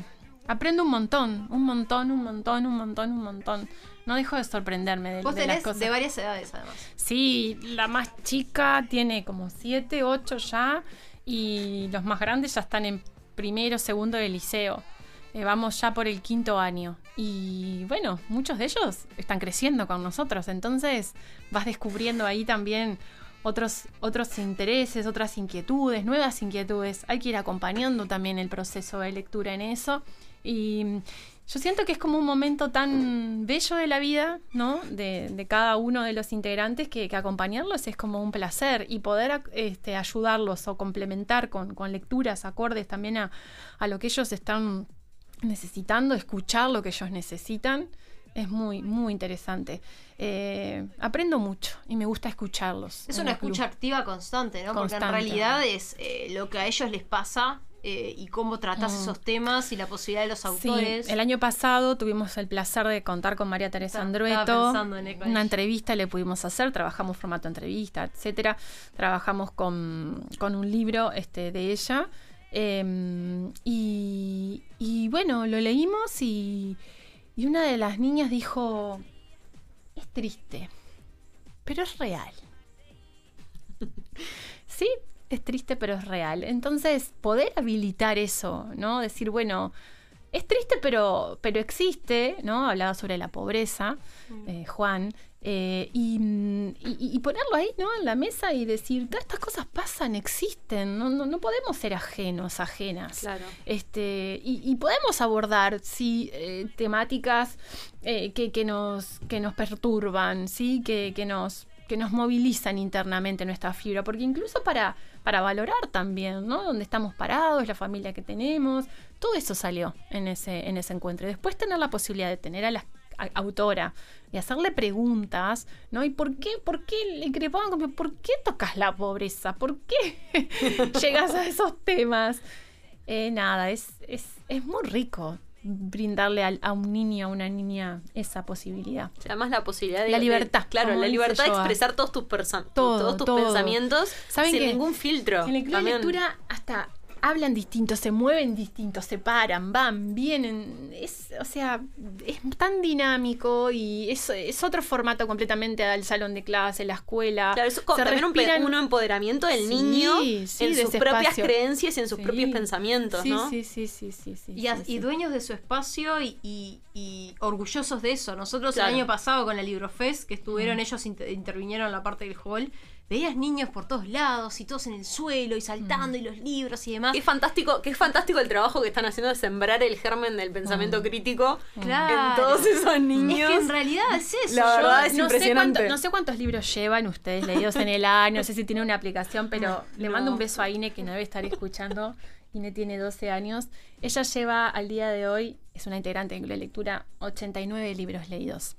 aprendo un montón, un montón, un montón, un montón, un montón. No dejo de sorprenderme de, Vos de las cosas. de varias edades, además. Sí, la más chica tiene como 7, 8 ya y los más grandes ya están en primero, segundo de liceo. Eh, vamos ya por el quinto año. Y bueno, muchos de ellos están creciendo con nosotros. Entonces vas descubriendo ahí también otros, otros intereses, otras inquietudes, nuevas inquietudes. Hay que ir acompañando también el proceso de lectura en eso. Y yo siento que es como un momento tan bello de la vida, ¿no? De, de cada uno de los integrantes que, que acompañarlos es como un placer y poder este, ayudarlos o complementar con, con lecturas acordes también a, a lo que ellos están necesitando, escuchar lo que ellos necesitan. Es muy, muy interesante. Eh, aprendo mucho y me gusta escucharlos. Es una club. escucha activa constante, ¿no? Porque en realidad es eh, lo que a ellos les pasa eh, y cómo tratás Mm. esos temas y la posibilidad de los Sí, autores. el año pasado tuvimos el placer de contar con María Teresa Andrueto. en Una entrevista le pudimos hacer, trabajamos formato entrevista, etcétera. Trabajamos con, con un libro este, de ella. eh, y, y bueno, lo leímos y, y una de las niñas dijo, es triste, pero es real. Sí, es triste, pero es real. Entonces, poder habilitar eso, ¿no? Decir, bueno, es triste, pero, pero existe, ¿no? Hablaba sobre la pobreza, eh, Juan, eh, y, mm, y- y ponerlo ahí, ¿no? En la mesa y decir, todas estas cosas pasan, existen, no, no, no podemos ser ajenos, ajenas. Claro. Este, y, y podemos abordar, sí, eh, temáticas que, que nos, que nos perturban, sí, que, que nos que nos movilizan internamente nuestra fibra, porque incluso para, para valorar también, ¿no? Dónde estamos parados, la familia que tenemos, todo eso salió en ese, en ese encuentro. Y después tener la posibilidad de tener a la autora y hacerle preguntas, ¿no? ¿Y por qué, por qué le crepaban ¿por qué tocas la pobreza? ¿Por qué llegas a esos temas? Eh, nada, es, es, es muy rico brindarle al- a, un niño, a una niña, esa posibilidad. Además la posibilidad de... La de- libertad, claro, la libertad de expresar todos tus, Todo, todos tus todo. pensamientos ¿Saben sin que ningún filtro. En de también. lectura hasta hablan distinto, se mueven distinto, se paran, van, vienen. Es, o sea, es tan dinámico y es, es otro formato completamente al salón de clase, la escuela. Claro, es co- Se también respiran- un empoderamiento del Sí, niño sí, en de sus propias espacio. creencias y en sus Sí. propios pensamientos, Sí, ¿no? sí, sí, sí, sí, sí, Y, a- y sí. dueños de su espacio y, y- y orgullosos de eso. Nosotros Claro. el año pasado con la Librofest, que estuvieron, Mm. ellos inter- intervinieron en la parte del hall, veías niños por todos lados y todos en el suelo y saltando y los libros y demás. Qué fantástico, qué fantástico el trabajo que están haciendo de sembrar el germen del pensamiento crítico Claro. en todos esos niños. Es que en realidad es eso. La Yo- verdad es no sé, impresionante. cuánto- no sé cuántos libros llevan ustedes leídos en el año, no sé si tiene una aplicación, pero le mando un beso a Ine que no debe estar escuchando. Ine tiene 12 años. Ella lleva al día de hoy, es una integrante de lectura, 89 libros leídos.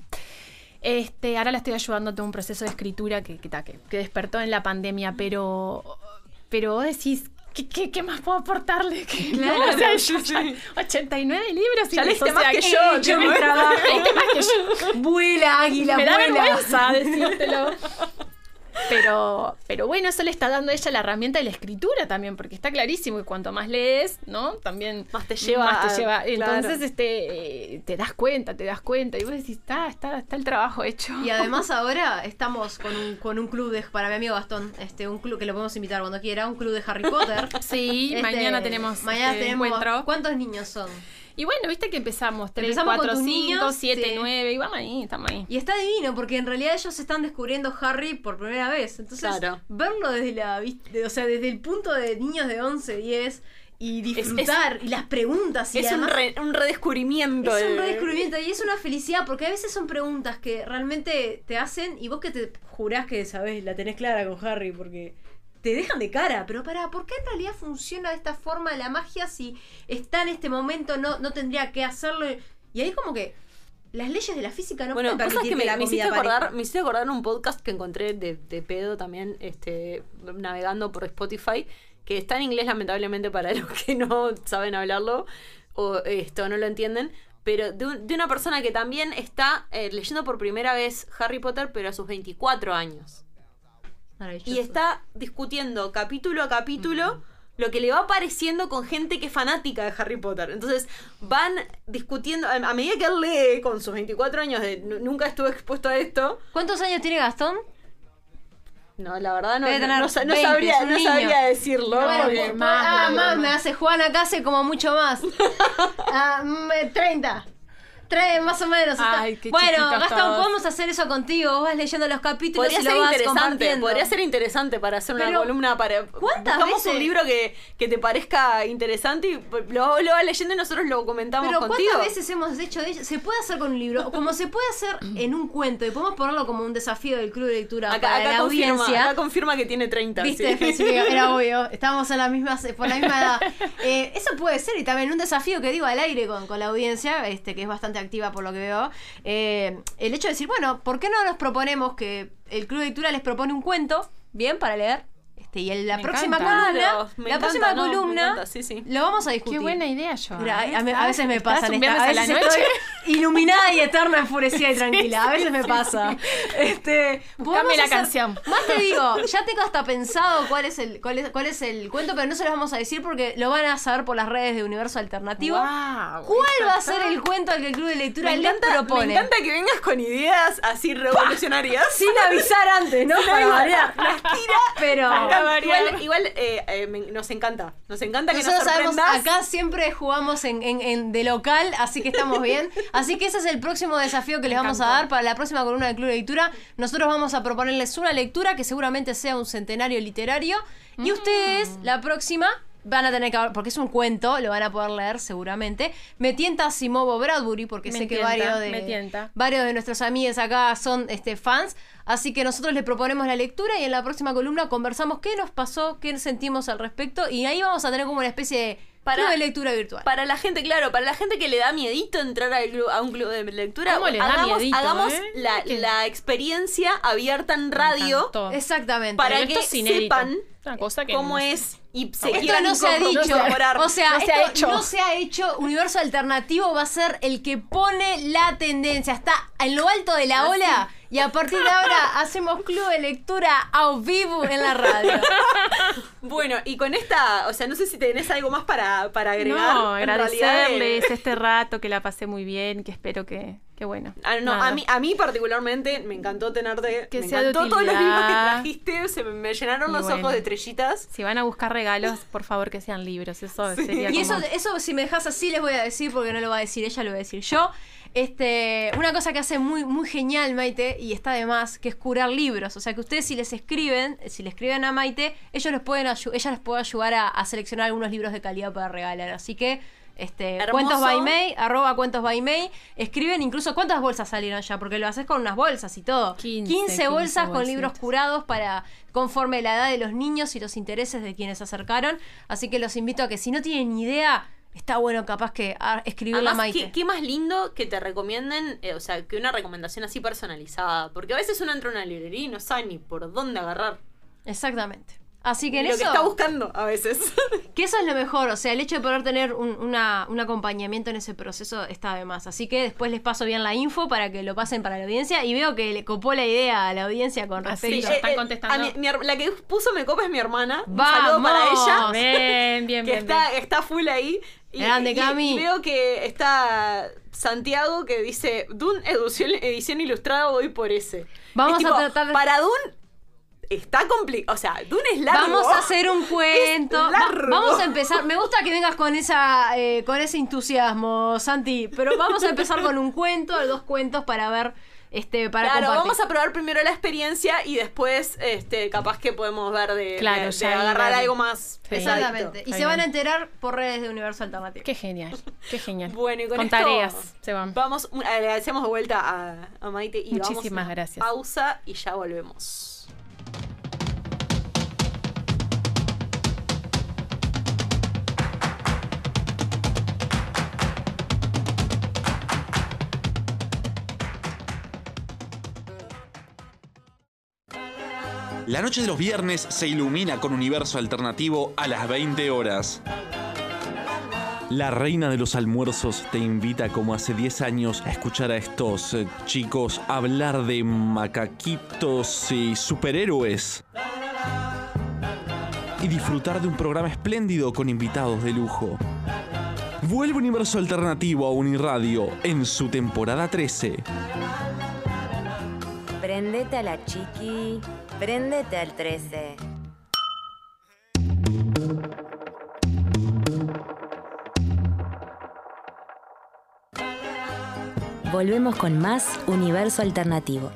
Este, ahora la estoy ayudando a todo un proceso de escritura que, que, ta, que- que despertó en la pandemia, pero, pero vos decís, ¿qué, qué, qué más puedo aportarle? Que- Claro, o sea, yo ya- 89 libros. Ya y leíste más que yo, yo me- trabajo. Leíste más que yo. Vuela, águila, Me da vuela. vergüenza decírtelo. Pero, pero bueno, eso le está dando a ella la herramienta de la escritura también, porque está clarísimo que cuanto más lees, ¿no? También Más te lleva más te claro. Entonces, este, eh, te das cuenta, te das cuenta, y vos decís, está, está, está el trabajo hecho. Y además ahora estamos con un, con un club de, para mi amigo Gastón, este, un club que lo podemos invitar cuando quiera, un club de Harry Potter. Sí, Este, mañana tenemos mañana este tenemos encuentro. ¿Cuántos niños son? Y bueno, viste que empezamos 3, Empezamos con 4, tus 5, niños, 7, sí. 9, y vamos ahí, estamos ahí. Y está divino porque en realidad ellos están descubriendo Harry por primera vez. Entonces, Claro. verlo desde la de- o sea, desde el punto de niños de 11, 10 y disfrutar y las preguntas y Es un, re- un redescubrimiento. es un de- redescubrimiento y es una felicidad porque a veces son preguntas que realmente te hacen y vos que te jurás que sabés, la tenés clara con Harry porque te dejan de cara, pero para, ¿por qué en realidad funciona de esta forma la magia si está en este momento no, no tendría que hacerlo? Y ahí como que las leyes de la física no Bueno, pueden permitir que me, la me hiciste acordar, me hiciste acordar un podcast que encontré de, de pedo también, este, navegando por Spotify, que está en inglés lamentablemente para los que no saben hablarlo o esto no lo entienden, pero de, un- de una persona que también está eh, leyendo por primera vez Harry Potter, pero a sus 24 años. Y está discutiendo capítulo a capítulo lo que le va apareciendo con gente que es fanática de Harry Potter. Entonces van discutiendo, a a medida que él lee con sus 24 años, de "Nu- nunca estuve expuesto a esto. ¿Cuántos años tiene Gastón? No, la verdad no, Debe no, tener no sa- no 20, sabría, no sabría decirlo. Bueno, pues, ah, más, me hace Juan acá hace como mucho más. Ah, mm, 30. Tres, más o menos. está. Ay, qué bueno, Gastón, todos. podemos hacer eso contigo. Vos vas leyendo los capítulos Podría y ser lo vas interesante, podría ser interesante para hacer una Pero, columna para ¿cuántas buscamos veces- un libro que, que te parezca interesante y lo, lo vas leyendo y nosotros lo comentamos Pero contigo. ¿cuántas veces hemos hecho de ello? Se puede hacer con un libro, como se puede hacer en un cuento, y podemos ponerlo como un desafío del club de lectura Acá, para acá la confirma, audiencia. acá confirma que tiene 30. ¿Viste? sí. Sí, era obvio. Estábamos en la misma, por la misma edad. Eh, eso puede ser, y también un desafío que digo al aire con, con la audiencia, este, que es bastante activa por lo que veo. eh, el hecho de decir, bueno, ¿por qué no nos proponemos que el Club de Lectura les propone un cuento, bien, para leer? Este, y en la Me próxima encanta. columna, me la encanta, próxima no, columna, encanta, sí, sí. lo vamos a discutir. Qué buena idea, yo. Mira, a, a- a veces me pasan un esta- a veces noche. estoy iluminada y eterna, enfurecida y tranquila. a veces me pasa. Este, Buscame la hacer- canción. Más te digo, ya tengo hasta pensado cuál es el cuál es, cuál es el cuento, pero no se los vamos a decir porque lo van a saber por las redes de Universo Alternativo. ¿Cuál va a ser el cuento al que el Club de Lectura Me encanta, propone? me encanta que vengas con ideas así revolucionarias. Sin avisar antes, ¿no? Para variar. Las tira. Pero Igual, igual eh, eh, me- nos encanta. Nos encanta que Nosotros nos sabemos, sorprendas. acá siempre jugamos en, en- en- de local, así que estamos bien. Así que ese es el próximo desafío que les vamos a encantó. dar para la próxima columna del Club de Lectura. Nosotros vamos a proponerles una lectura que seguramente sea un centenario literario. Y ustedes, la próxima, van a tener que hablar, porque es un cuento, lo van a poder leer seguramente. Me tienta Simovo Bradbury, porque Me sé que varios de, varios de nuestros amigos acá son este, fans. Así que nosotros les proponemos la lectura y en la próxima columna conversamos qué nos pasó, qué sentimos al respecto. Y ahí vamos a tener como una especie de Para- club de lectura virtual. Para la gente, claro, para la gente que le da miedito entrar al club- a un club de lectura, ¿Cómo le da hagamos, miedito, hagamos eh? la, la experiencia abierta en radio. Exactamente. para Pero que esto es sepan Una cosa que cómo no es y se Esto quieran no se ha dicho. O sea, no se ha hecho. no se ha hecho. Universo alternativo va a ser el que pone la tendencia. Está en lo alto de la ola. Y a partir de ahora hacemos club de lectura a vivo en la radio. Bueno, y con esta, o sea, no sé si tenés algo más para, para agregar. No, en realidad, agradecerles eh, este rato que la pasé muy bien, que espero que, que bueno. Ah, no, nada. a mí, a mí particularmente me encantó tenerte. Que me sea de encantó todos los libros que trajiste. Se me, me llenaron Y los bueno. ojos de estrellitas. Si van a buscar regalos, por favor que sean libros. Eso sería Y eso, eso si me dejas así les voy a decir porque no lo va a decir ella, lo voy a decir yo. Este, una cosa que hace muy, muy genial Maite, y está de más, que es curar libros. O sea que ustedes si les escriben, si le escriben a Maite, ellos les pueden ella les puede ayudar a, a seleccionar algunos libros de calidad para regalar. Así que este, Hermoso. cuentos by May, arroba cuentos by May, escriben incluso cuántas bolsas salieron ya, porque lo haces con unas bolsas y todo. 15, 15 bolsas con libros curados para conforme la edad de los niños y los intereses de quienes se acercaron. Así que los invito a que si no tienen ni idea, está bueno capaz que a escribirle a Además, Maite. ¿qué, qué más lindo que te recomienden, eh, o sea, que una recomendación así personalizada. Porque a veces uno entra a una librería y no sabe ni por dónde agarrar. Exactamente. Así que en lo eso. que está buscando a veces. Que eso es lo mejor, o sea, el hecho de poder tener un, una- un acompañamiento en ese proceso está de más. Así que después les paso bien la info para que lo pasen para la audiencia y veo que le copó la idea a la audiencia con respecto ya están Eh, eh, contestando. a mi- mi her- la que puso me copa es mi hermana. Un ¡Vamos! saludo para ella. Bien, bien, que bien, está, está full ahí. Y, Grande, y- Cami. y veo que está Santiago que dice Dune edición, edición ilustrada, voy por ese. Vamos Es tipo, a tratar de- Para Dune está complicado. O sea, Dune es largo. Vamos a hacer un cuento. Es Va- largo. vamos a empezar. Me gusta que vengas con esa, eh, con ese entusiasmo, Santi. Pero vamos a empezar con un cuento, dos cuentos para ver, este, para Claro, compartir. vamos a probar primero la experiencia y después, este, capaz que podemos ver de, Claro, de- de ya ahí agarrar algo más Sí. Exactamente. Y se van a enterar por redes de Universo Alternativo. Qué genial, qué genial. Bueno, y con, Con esto tareas se van. Vamos, agradecemos de vuelta a, a Maite y vamos Muchísimas a gracias. Pausa y ya volvemos. La noche de los viernes se ilumina con universo alternativo a las 20 horas. La reina de los almuerzos te invita como hace 10 años a escuchar a estos eh, chicos hablar de macaquitos y superhéroes. Y disfrutar de un programa espléndido con invitados de lujo. Vuelve Universo Alternativo a Uniradio en su temporada 13. Prendete a la chiqui, prendete al 13. Volvemos con más Universo Alternativo.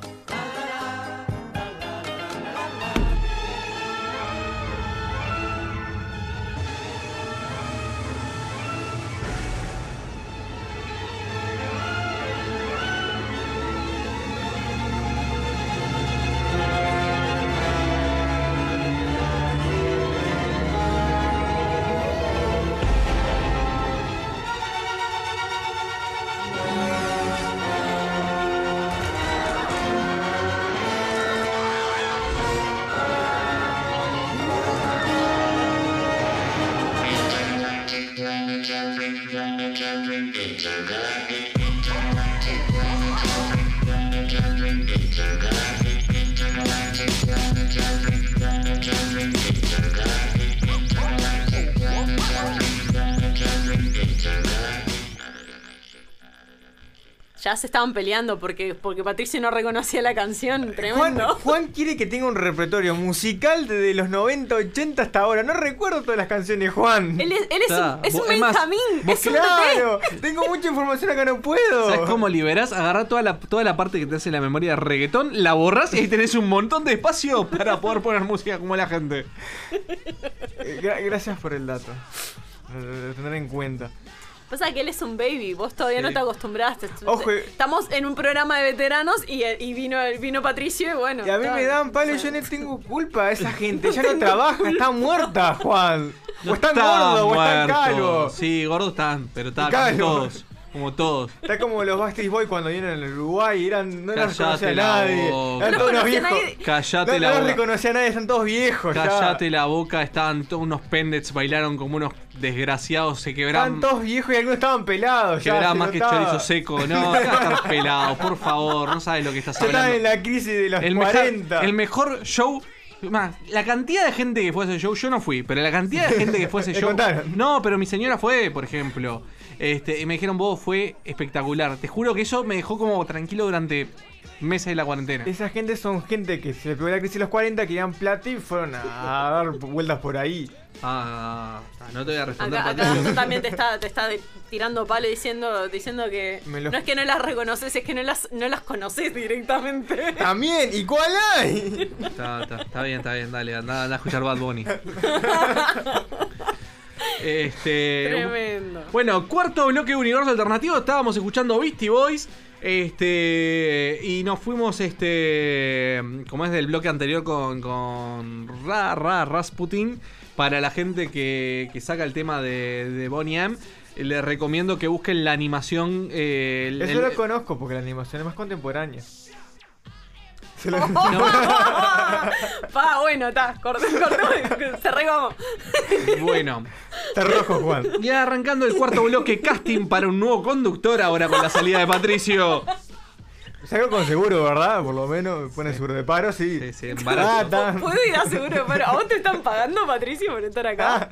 Ya se estaban peleando porque, porque Patricio no reconocía la canción. Juan, Tremendo. Juan quiere que tenga un repertorio musical desde los 90, 80 hasta ahora. No recuerdo todas las canciones, Juan. Él es, él es un, es un Benjamín. vos Es un Claro, bebé. tengo mucha información acá, no puedo. ¿Sabes cómo liberás? Agarrá toda la, toda la parte que te hace la memoria de reggaetón, la borras y ahí tenés un montón de espacio para poder poner música como la gente. Eh, gra- gracias por el dato. Lo tendré en cuenta. Pasa que él es un baby, vos todavía Sí. no te acostumbraste. Ojo. Estamos en un programa de veteranos y, y vino, vino Patricio y bueno. Y a mí me dan palo y yo no tengo culpa. Esa gente ya no trabaja, está muerta, Juan. O están Está gordos o están calvos. Sí, gordos están, pero están todos. Como todos. Está como los Backstreet Boys cuando vienen al Uruguay, eran, no los Callate reconocía a nadie. boca. Eran todos unos viejos. nadie. Callate no, la no los boca. reconocía a nadie, están todos viejos. ya. Cállate la boca, estaban todos unos pendets, bailaron como unos desgraciados, se quebraban. Estaban todos viejos y algunos estaban pelados. ya, Quebraba se más que notaba. chorizo seco. No, acá estás pelado, por favor, no sabes lo que estás hablando. en la crisis de los el, mejor, 40. el mejor show. Más, la cantidad de gente que fue a ese show, yo no fui, pero la cantidad de gente que fue a ese show. contaron. No, pero mi señora fue, por ejemplo. Este, y me dijeron, vos fue espectacular. Te juro que eso me dejó como tranquilo durante meses de la cuarentena. Esa gente son gente que se pegó la crisis de los 40, querían plata y fueron a dar vueltas por ahí. Ah, no te voy a responder. Acá, acá Patricio. También te está, te está tirando palo diciendo, diciendo que Me lo- no es que no las reconoces, es que no las, no las conoces directamente. También, ¿y cuál hay? Está, está, está bien, está bien, dale, anda, anda a escuchar Bad Bunny. Este. Tremendo. Bueno, cuarto bloque de universo alternativo. Estábamos escuchando Beastie Boys. Este. Y nos fuimos, este. Como es del bloque anterior con. con Ra, Ra, Rasputin. Para la gente que, que saca el tema de, de Bonnie M. Les recomiendo que busquen la animación. eh, el- Eso el- lo conozco porque la animación es más contemporánea. Se lo- Pa, bueno, está, corté, corté, cerré como. Bueno. Está rojo, Juan. Y arrancando el cuarto bloque, casting para un nuevo conductor ahora con la salida de Patricio. Salgo con seguro, ¿verdad? Por lo menos me pone seguro de paro, sí. Sí, sí, Ah, está. ¿Puedo ir a seguro? Pero ¿a vos te están pagando, Patricio, por estar acá?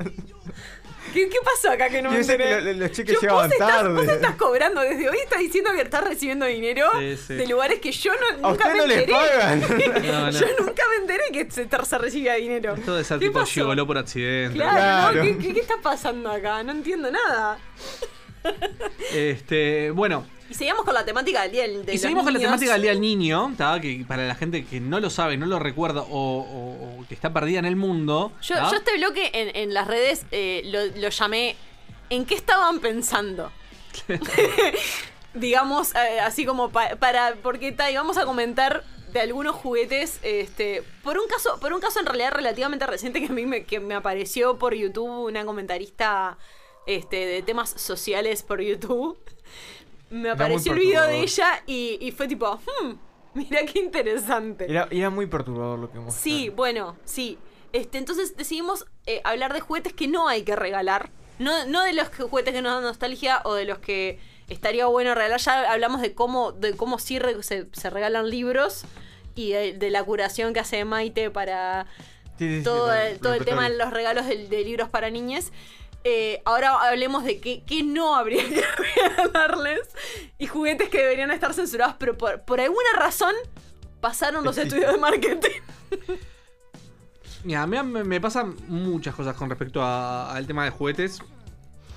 ¿Qué, qué pasó acá que no me enteré? lo- los cheques Yo- llegaban vos estás, tarde. Vos estás cobrando desde hoy, estás diciendo que estás recibiendo dinero Sí, sí. de lugares que yo no, ¿A nunca usted me no le enteré. pagan? No, no. Yo nunca me enteré que se, se recibía dinero. Esto de ser ¿Qué tipo gigoló por accidente. Claro, Claro. ¿no? ¿Qué, qué, qué está pasando acá? No entiendo nada. Este, bueno, Y seguimos con la temática del día del de y seguimos con la temática del Día del Niño, ¿tá? que para la gente que no lo sabe, no lo recuerda o que está perdida en el mundo. Yo, este bloque en, en las redes eh, lo, lo llamé ¿En qué estaban pensando? digamos, eh, así como pa- para. Porque ta, y vamos a comentar de algunos juguetes. Este. Por un caso, por un caso en realidad relativamente reciente que a mí me, que me apareció por YouTube una comentarista este, de temas sociales por YouTube. Me apareció el video de ella y, y fue tipo, hmm, mira qué interesante. Era, era muy perturbador lo que mostraron. Sí, bueno, sí. Este, entonces decidimos eh, hablar de juguetes que no hay que regalar. No, no de los que- juguetes que nos dan nostalgia o de los que estaría bueno regalar. Ya hablamos de cómo, de cómo sí re- se, se regalan libros y de, de la curación que hace Maite para Sí, sí, sí, todo, el, todo el tema de los regalos de, de libros para niñas. Eh, ahora hablemos de qué, qué no habría que regalarles y juguetes que deberían estar censurados, pero por, por alguna razón pasaron los Existe. estudios de marketing. Mira, a mí me, me pasan muchas cosas con respecto al tema de juguetes.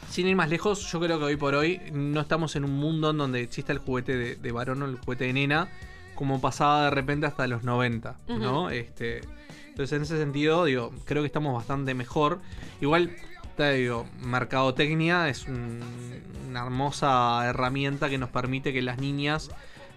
Sin ir más lejos, yo creo que hoy por hoy no estamos en un mundo en donde exista el juguete de, de varón o el juguete de nena, como pasaba de repente hasta los 90, ¿no? Este, entonces, en ese sentido, digo, creo que estamos bastante mejor. Igual, te digo, mercadotecnia es un- una hermosa herramienta que nos permite que las niñas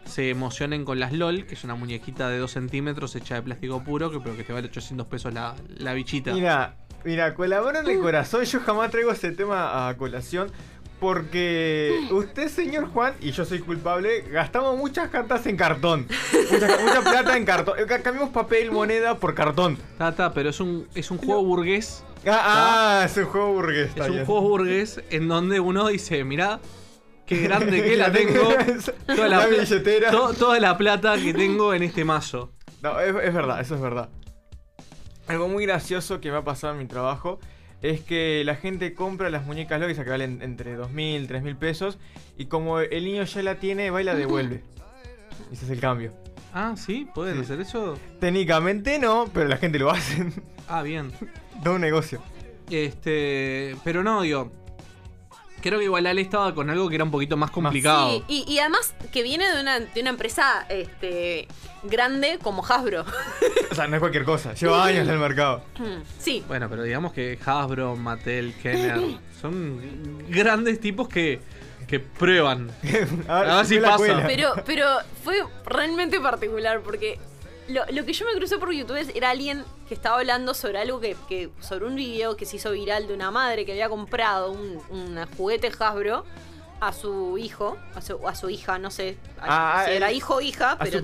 se emocionen con las LOL, que es una muñequita de 2 centímetros hecha de plástico puro, que, pero que te vale 800 pesos la, la bichita. Mira, mira, colaboran el corazón. Yo jamás traigo ese tema a colación. Porque usted, señor Juan, y yo soy culpable, gastamos muchas cartas en cartón. Mucha, mucha plata en cartón. Eh, ca- Cambiamos papel, moneda por cartón. Ta, ta, pero es un, es un juego burgués. Ah, ah, es un juego burgués. Es un juego burgués en donde uno dice, mirá, qué grande que la tengo. Toda La billetera. to- toda la plata que tengo en este mazo. No, es, es verdad, eso es verdad. Algo muy gracioso que me ha pasado en mi trabajo es que la gente compra las muñecas Loki que valen entre 2.000, 3.000 pesos y como el niño ya la tiene, va y la devuelve. Ese es el cambio. Ah, ¿sí? ¿Pueden Sí. hacer eso? Técnicamente no, pero la gente lo hace. Ah, bien. Da un negocio. Este, pero no, digo. Creo que igual Ale estaba con algo que era un poquito más complicado. Sí, y, y además que viene de una, de una empresa este, grande como Hasbro. O sea, no es cualquier cosa, lleva años en el mercado. sí. Bueno, pero digamos que Hasbro, Mattel, Kenner son grandes tipos que, que prueban. A ver, A ver si pasa. Pero, pero fue realmente particular porque lo, lo que yo me crucé por YouTube era alguien que estaba hablando sobre algo que, que- sobre un video que se hizo viral de una madre que había comprado un, un juguete Hasbro a su hijo, a su, a su hija, no sé Ah, si era hijo o hija, A pero su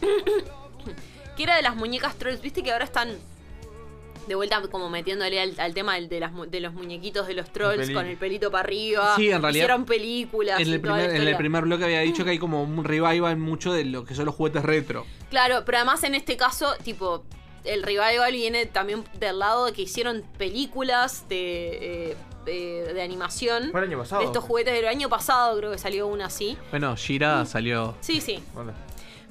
que era de las muñecas trolls. Viste que ahora están de vuelta como metiéndole al, al tema del- de, las, mu- de los muñequitos de los trolls con el pelito para arriba. Sí, en realidad, Hicieron películas. En el, primer, en el primer bloque había dicho que hay como un revival mucho de lo que son los juguetes retro. Claro, pero además en este caso, tipo, el revival viene también del lado de que hicieron películas de, eh, eh, de animación. Fue el año pasado. De estos juguetes del año pasado, creo que salió una así. Bueno, Shira salió. Sí, sí.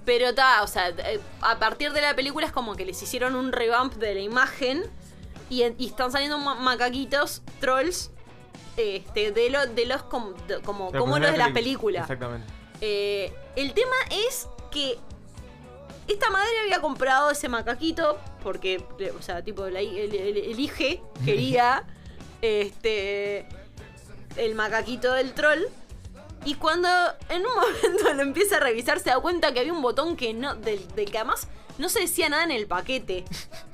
Pero está, o sea, eh, a partir de la película es como que les hicieron un revamp de la imagen y, están saliendo ma- macaquitos, trolls, este, de, lo, de los com- de- como, como los de la película. Exactamente. Eh, el tema es que esta madre había comprado ese macaquito porque, o sea, tipo, la, el, el- el hije quería este el macaquito del troll. Y cuando en un momento lo empieza a revisar, se da cuenta que había un botón que no, del, del que además no se decía nada en el paquete.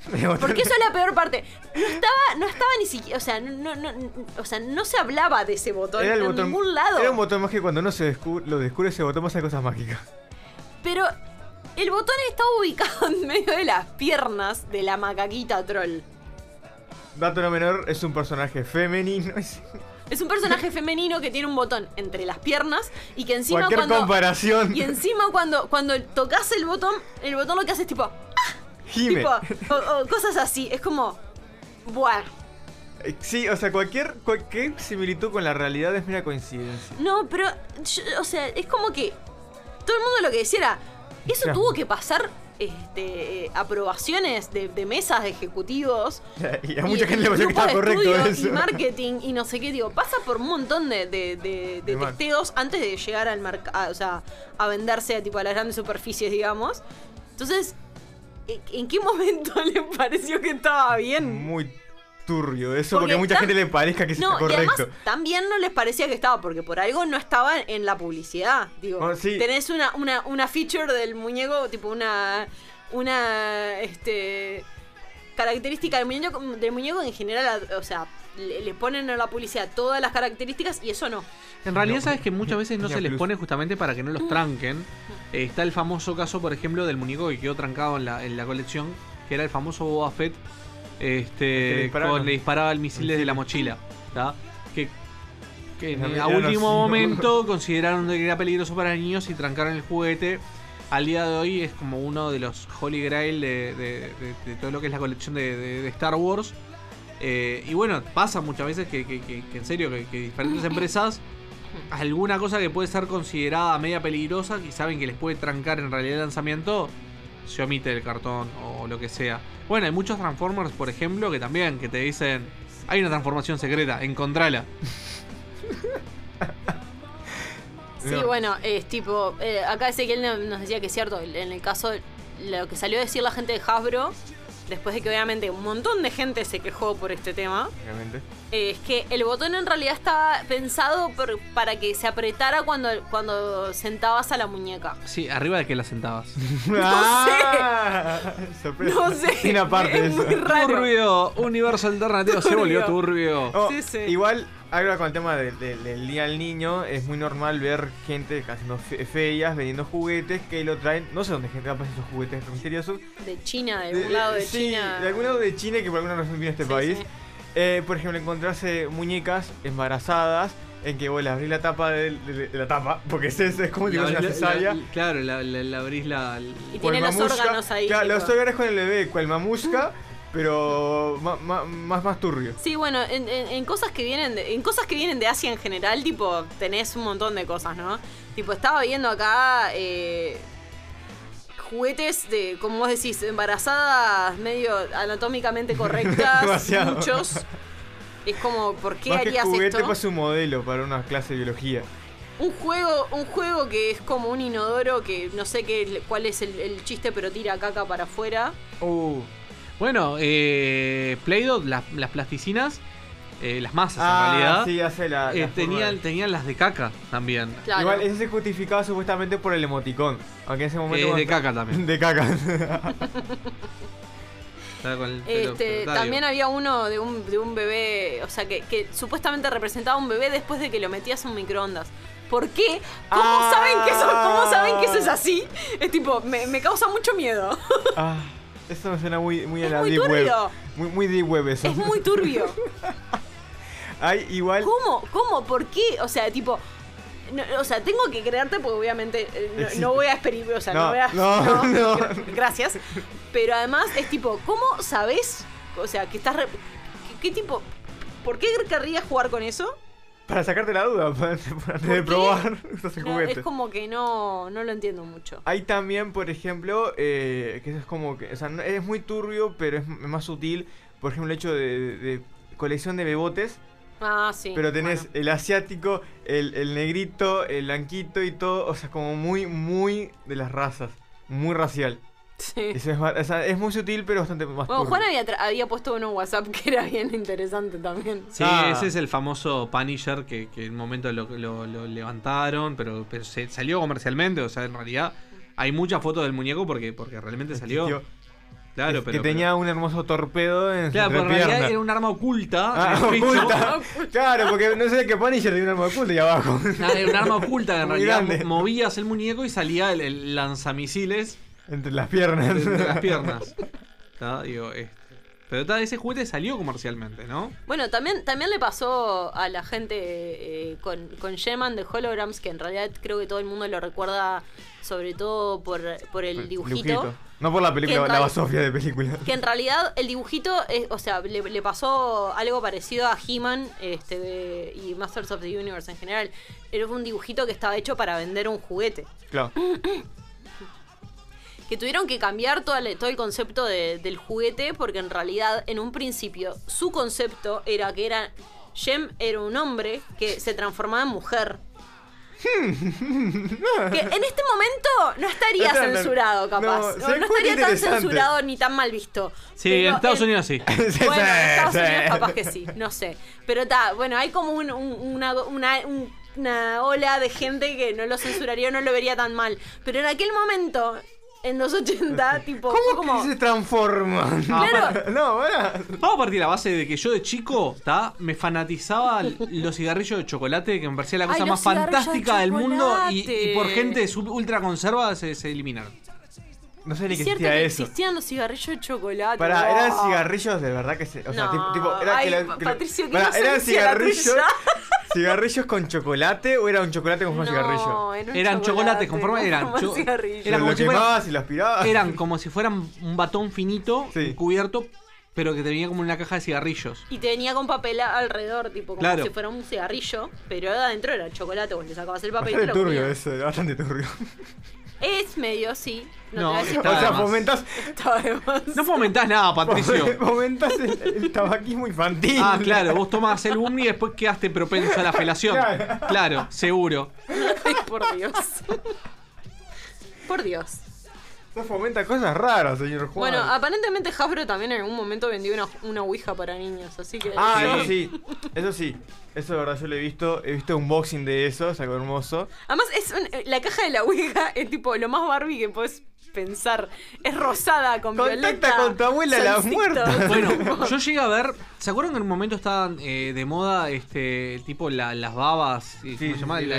Porque eso es la peor parte. No estaba, no estaba ni siquiera, o sea, no, no, no- o sea, no se hablaba de ese botón Era el en botón. ningún lado. Era un botón mágico cuando uno se descubre, lo descubre ese botón pasa cosas mágicas. Pero el botón está ubicado en medio de las piernas de la macaquita troll. Dato no menor, es un personaje femenino. Es- un personaje femenino que tiene un botón entre las piernas y que encima Cualquier cuando comparación. y encima cuando cuando tocas el botón, el botón lo que hace es tipo, tipo o, o cosas así, es como buah. Eh, Sí, o sea, cualquier, cualquier similitud con la realidad es mera coincidencia. No, pero yo- o sea, es como que todo el mundo lo que decía era, eso tuvo que pasar este, eh, aprobaciones de, de mesas de ejecutivos Y a mucha gente le pareció que de correcto eso. Y marketing y no sé qué, digo, pasa por un montón de, de, testeos antes de llegar al mercado, o sea, a venderse a, tipo, a las grandes superficies, digamos. Entonces, ¿en- ¿en qué momento le pareció que estaba bien? Muy turbio eso, porque, Porque a mucha gente le parezca que No, está y además correcto. también no les parecía que estaba, porque por algo no estaba en la publicidad. Digo, Oh, sí. tenés una, una, una feature del muñeco, tipo una. Una. Este. Característica del muñeco, del muñeco en general, a- o sea, le, le ponen en la publicidad todas las características y eso no. En realidad, sabes que muchas veces no se les plus. pone justamente para que no los tranquen. Eh, está el famoso caso, por ejemplo, del muñeco que quedó trancado en la, en la colección, que era el famoso Boba Fett, Este, con, le disparaba el misil desde la mochila. ¿tá? Que, que en- a último momento consideraron que era peligroso para niños y trancaron el juguete. Al día de hoy es como uno de los Holy Grail de, de- de- de todo lo que es la colección de, Star Wars. Eh, y bueno, pasa muchas veces que, que- que- que en serio, que diferentes empresas, alguna cosa que puede ser considerada media peligrosa, y saben que les puede trancar en realidad el lanzamiento, se omite el cartón o lo que sea. Bueno, hay muchos Transformers, por ejemplo, que también, que te dicen, hay una transformación secreta, encontrala. Sí, No. bueno, es tipo. eh, acá Ezequiel no- nos decía que es cierto, en el caso. Lo que salió a decir la gente de Hasbro, después de que obviamente un montón de gente se quejó por este tema. Obviamente. Eh, es que el botón en realidad estaba pensado por- para que se apretara cuando, cuando sentabas a la muñeca. Sí, arriba de que la sentabas. Ah, sorpresa. No sé, aparte es eso. muy raro. Turbio, universo alternativo, se volvió turbio. Oh, Sí, sí. Igual, ahora con el tema de- de- del Día del Niño, es muy normal ver gente haciendo fe- ferias, vendiendo juguetes que lo traen. No sé dónde gente va a esos juguetes misteriosos. De China, de algún lado de sí, China. de algún lado de China que por alguna razón viene a este Sí, país. sí. Eh, por ejemplo, encontrarse muñecas embarazadas en que vos le abrís la tapa de, de- de la tapa, porque es, es como si La- fuese una cesárea. la- claro, la, la- la abrís la. Y tiene los mamushka. órganos ahí. Claro, tipo. los órganos con el bebé, cual mamushka, pero más, más turbio. Sí, bueno, en, en- en cosas que vienen de, en cosas que vienen de Asia en general, tipo, tenés un montón de cosas, ¿no? Tipo, estaba viendo acá eh, juguetes de, como vos decís, embarazadas medio anatómicamente correctas, muchos. Es como, ¿por qué Más que harías juguete, esto? pues un modelo para una clase de biología. Un juego, un juego que es como un inodoro que no sé qué, cuál es el, el chiste, pero tira caca para afuera. Uh, Bueno, eh, Play-Doh, las, las plasticinas, eh, las masas Ah, en realidad, sí, hace la- eh, tenían, las de caca también. Claro. Igual ese se justificaba supuestamente por el emoticón. Aunque en ese momento. Eh, de caca también. De caca. Este, también había uno de un, de un bebé, o sea, que, que supuestamente representaba un bebé después de que lo metías en un microondas. ¿Por qué? ¿Cómo, Ah. saben que eso, ¿Cómo saben que eso es así? Es tipo, me, me causa mucho miedo. Ah, eso me suena muy, muy a la muy deep web. turbio. Muy, muy deep web eso. Es muy turbio. Hay igual. ¿Cómo? ¿Cómo? ¿Por qué? O sea, tipo. no, o sea, tengo que creerte porque obviamente eh, no, voy a experimentar. O sea, no, No, voy a. no, no. gra- Gracias. Pero además es tipo, ¿cómo sabes? O sea, que estás. re- ¿qué, qué tipo? ¿Por qué querrías jugar con eso? Para sacarte la duda, antes de probar No, es como que no, no lo entiendo mucho. Hay también, por ejemplo, eh, que es como que, o sea, es muy turbio, pero es más sutil. Por ejemplo, el hecho de, de colección de bebotes. Ah, sí. pero tenés bueno. el asiático, el, el negrito, el blanquito y todo, o sea, como muy, muy de las razas. Muy racial. Sí. Es, ma- o sea, es muy sutil, pero bastante más Bueno, turbio. Juan había, había puesto uno en WhatsApp que era bien interesante también. Sí, Ah. ese es el famoso Punisher que, que en un momento lo, lo- lo levantaron, pero, pero se salió comercialmente. O sea, en realidad hay muchas fotos del muñeco porque, porque realmente salió. Existió. Claro, que, pero. que tenía un hermoso torpedo en Claro, su pero en realidad era un arma oculta. Ah, en el pecho. oculta. claro, porque no sé qué Punisher tiene un arma oculta ahí abajo. Era un arma oculta que en Muy realidad grande. movías el muñeco y salía el, el lanzamisiles Entre las piernas. entre las piernas. ¿Tá? Digo, este, Pero tá, ese juguete salió comercialmente, ¿no? Bueno, también, también le pasó a la gente eh, con, con Geman de Holograms, que en realidad creo que todo el mundo lo recuerda, sobre todo por, por el dibujito. No por la película, la basofia de película. Que en realidad el dibujito, es, o sea, le, le pasó algo parecido a He-Man este, de- y Masters of the Universe en general. Era un dibujito que estaba hecho para vender un juguete. Claro. Que tuvieron que cambiar todo el, todo el concepto de- del juguete porque en realidad en un principio su concepto era que era... Jem era un hombre que se transformaba en mujer. que en este momento no estaría censurado, capaz. No, estaría tan censurado ni tan mal visto. Sí, Pero en Estados en- Unidos sí. Bueno, en Estados Sí, Unidos capaz que sí, no sé. Pero está, bueno, hay como un- un- una, una, un- una ola de gente que no lo censuraría, no lo vería tan mal. Pero en aquel momento, en los 80, tipo, ¿Cómo como... que se transforma? Claro. No. Vamos a partir de la base de que yo de chico, ¿tá? Me fanatizaba los cigarrillos de chocolate, que me parecía la cosa más de fantástica del mundo y, por gente ultra conserva se, se eliminaron. No sé ni Es que cierto existía que eso. existían los cigarrillos de chocolate. Pará, wow. eran cigarrillos de verdad que se. O sea, No, tipo, era ay, que la- que Patricio, qué Pará, ¿eran cigarrillos? ¿Cigarrillos con chocolate o era un chocolate con forma de cigarrillo? No, era un Eran chocolates con forma- eran cho- cigarrillo. Era Lo como si y lo aspirabas. Eran como si fueran un batón finito, Sí. cubierto, pero que tenía como una caja de cigarrillos. Y te venía con papel alrededor, tipo como Claro. si fuera un cigarrillo, pero adentro era chocolate, vos le sacabas el papel y te lo turbio eso, bastante turbio. Es medio, sí. No, No, te voy a decir está o sea, más. fomentás. No fomentás nada, Patricio. fomentás el, el tabaquismo infantil. Ah, claro, vos tomás el boom y después quedaste propenso a la felación. Claro. Claro, seguro. Ay, por Dios. Por Dios. Eso fomenta cosas raras, señor Juan. Bueno, aparentemente Hasbro también en algún momento vendió una, una Ouija para niños, así que... Ah, Sí. eso sí, eso sí. Eso de verdad yo lo he visto. He visto un unboxing de eso, es algo hermoso. Además, es un- la caja de la Ouija es tipo lo más Barbie que puedes pensar. Es rosada con Contacta violeta. con tu abuela, la solcito. muerta. Bueno, yo llegué a ver. ¿Se acuerdan que en un momento estaban eh, de moda este tipo la- las babas? ¿Cómo Sí, se llama? sí, La-.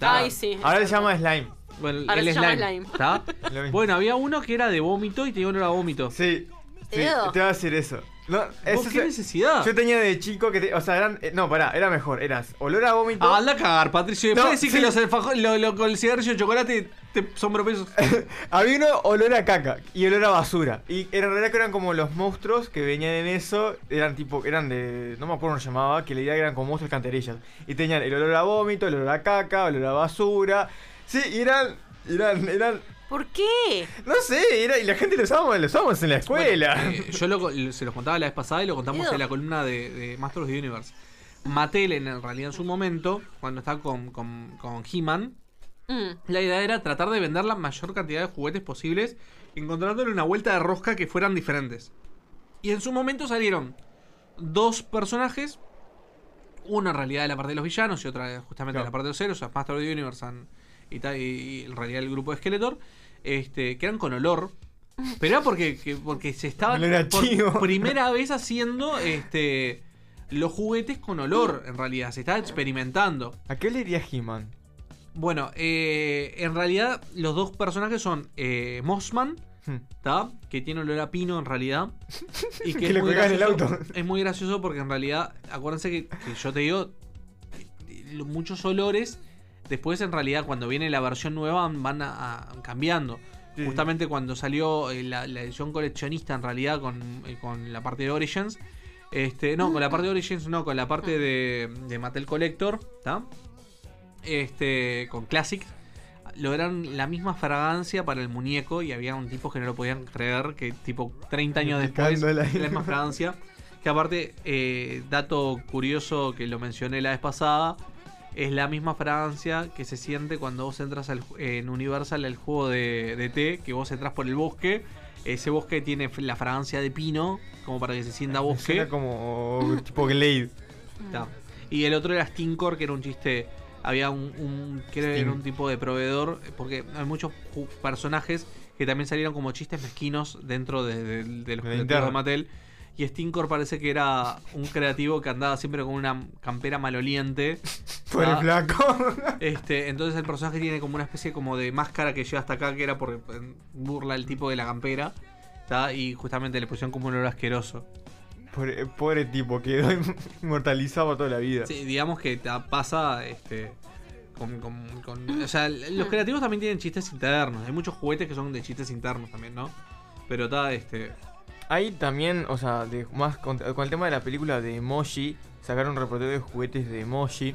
Ay, sí. Ahora se llama slime. Bueno, Ahora el se llama slime. slime. ¿tá? Lo mismo. Bueno, había uno que era de vómito y tenía olor a vómito. Sí. Sí, Ew. te voy a decir eso. No, ¿Vos eso qué se- necesidad? Yo tenía de chico que. te- o sea, eran. eh, no, pará, era mejor. Eras olor a vómito. Ah, anda a cagar, Patricio. Después No, decís sí. que los alfajores- lo, lo- con el cigarrillo de chocolate te son propensos. Había uno olor a caca y olor a basura. Y en realidad que eran como los monstruos que venían en eso. Eran tipo, eran de. No me acuerdo cómo se llamaba. Que la idea que eran como monstruos canterillas. Y tenían el olor a vómito, el olor a caca, el olor a basura. Sí, eran. Eran. eran ¿Por qué? no sé, era, y la gente lo usábamos, lo usábamos en la escuela. Bueno, eh, yo lo- lo- se los contaba la vez pasada y lo contamos en la columna de, de Masters of the Universe. Mattel, en, realidad, en su momento, cuando estaba con, con, con He-Man, Mm. la idea era tratar de vender la mayor cantidad de juguetes posibles, encontrándole una vuelta de rosca que fueran diferentes. Y en su momento salieron dos personajes, uno en realidad de la parte de los villanos y otra justamente de Claro. la parte de los héroes, o sea, Master of the Universe and- y, y- y en realidad el grupo de Skeletor, este, que eran con olor. Pero era porque, que- porque se estaba por chivo. primera vez haciendo este los juguetes con olor, en realidad. Se estaba experimentando. ¿A qué le diría He-Man? Bueno, eh, en realidad los dos personajes son eh, Mossman, Hmm. ¿tá? que tiene olor a pino en realidad. Y Que es le muy el auto. Es muy gracioso porque en realidad, acuérdense que, que yo te digo, eh, muchos olores, después en realidad cuando viene la versión nueva van a- a- cambiando. Sí. Justamente cuando salió eh, la, la edición coleccionista en realidad con, eh, con la parte de Origins. Este, no, con la parte de Origins, no, con la parte de, de Mattel Collector, ¿tá? Este, con Classic, lograron la misma fragancia para el muñeco y había un tipo que no lo podían creer, que tipo 30 años después, la misma fragancia. Que aparte, eh, dato curioso que lo mencioné la vez pasada, es la misma fragancia que se siente cuando vos entras al ju- en Universal al juego de, de té, que vos entras por el bosque. Ese bosque tiene la fragancia de pino, como para que se sienta bosque. Como tipo Glade. Ta. Y el otro era Stinkor, que era un chiste. Había un, un que era Sting. un tipo de proveedor, porque hay muchos personajes que también salieron como chistes mezquinos dentro de, de- de los De de Mattel. Y Stinkor parece que era un creativo que andaba siempre con una campera maloliente. Por el ¿tá? flaco. Este, entonces el personaje tiene como una especie como de máscara que llega hasta acá, que era por burla el tipo de la campera. ¿tá? Y justamente le pusieron como un olor asqueroso. Pobre, pobre tipo, quedó inmortalizado toda la vida. Sí, digamos que pasa este con, con- con- o sea, los creativos también tienen chistes internos. Hay muchos juguetes que son de chistes internos también, ¿no? Pero está este Ahí también, o sea, de, más con, con el tema de la película de Emoji, sacaron un reportero de juguetes de Emoji.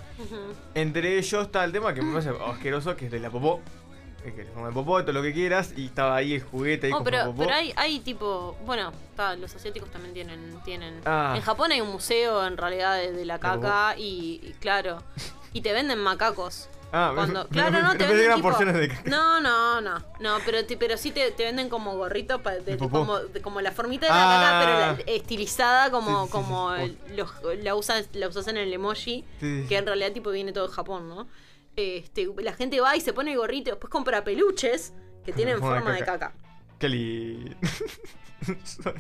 Entre ellos está el tema que me parece asqueroso, que es de la popó. Es que de popó, todo lo que quieras, y estaba ahí el juguete ahí Oh, pero, popó. pero hay, hay tipo, bueno, los asiáticos también tienen, tienen. Ah. En Japón hay un museo en realidad de, de la caca y, y claro, y te venden macacos. Ah, Cuando, me- claro, me- no, me te venden eran tipo, porciones de caca. No, no, no, no, pero, te- pero sí te, te venden como gorrito pa- de, como, de como la formita de la Ah. caca, pero la- estilizada como, Sí, sí, sí, como sí. los- la, usas, la usas en el emoji, que en realidad tipo viene todo de Japón, ¿no? Este, la gente va y se pone el gorrito, después compra peluches que tienen Forma de caca. Qué lindo.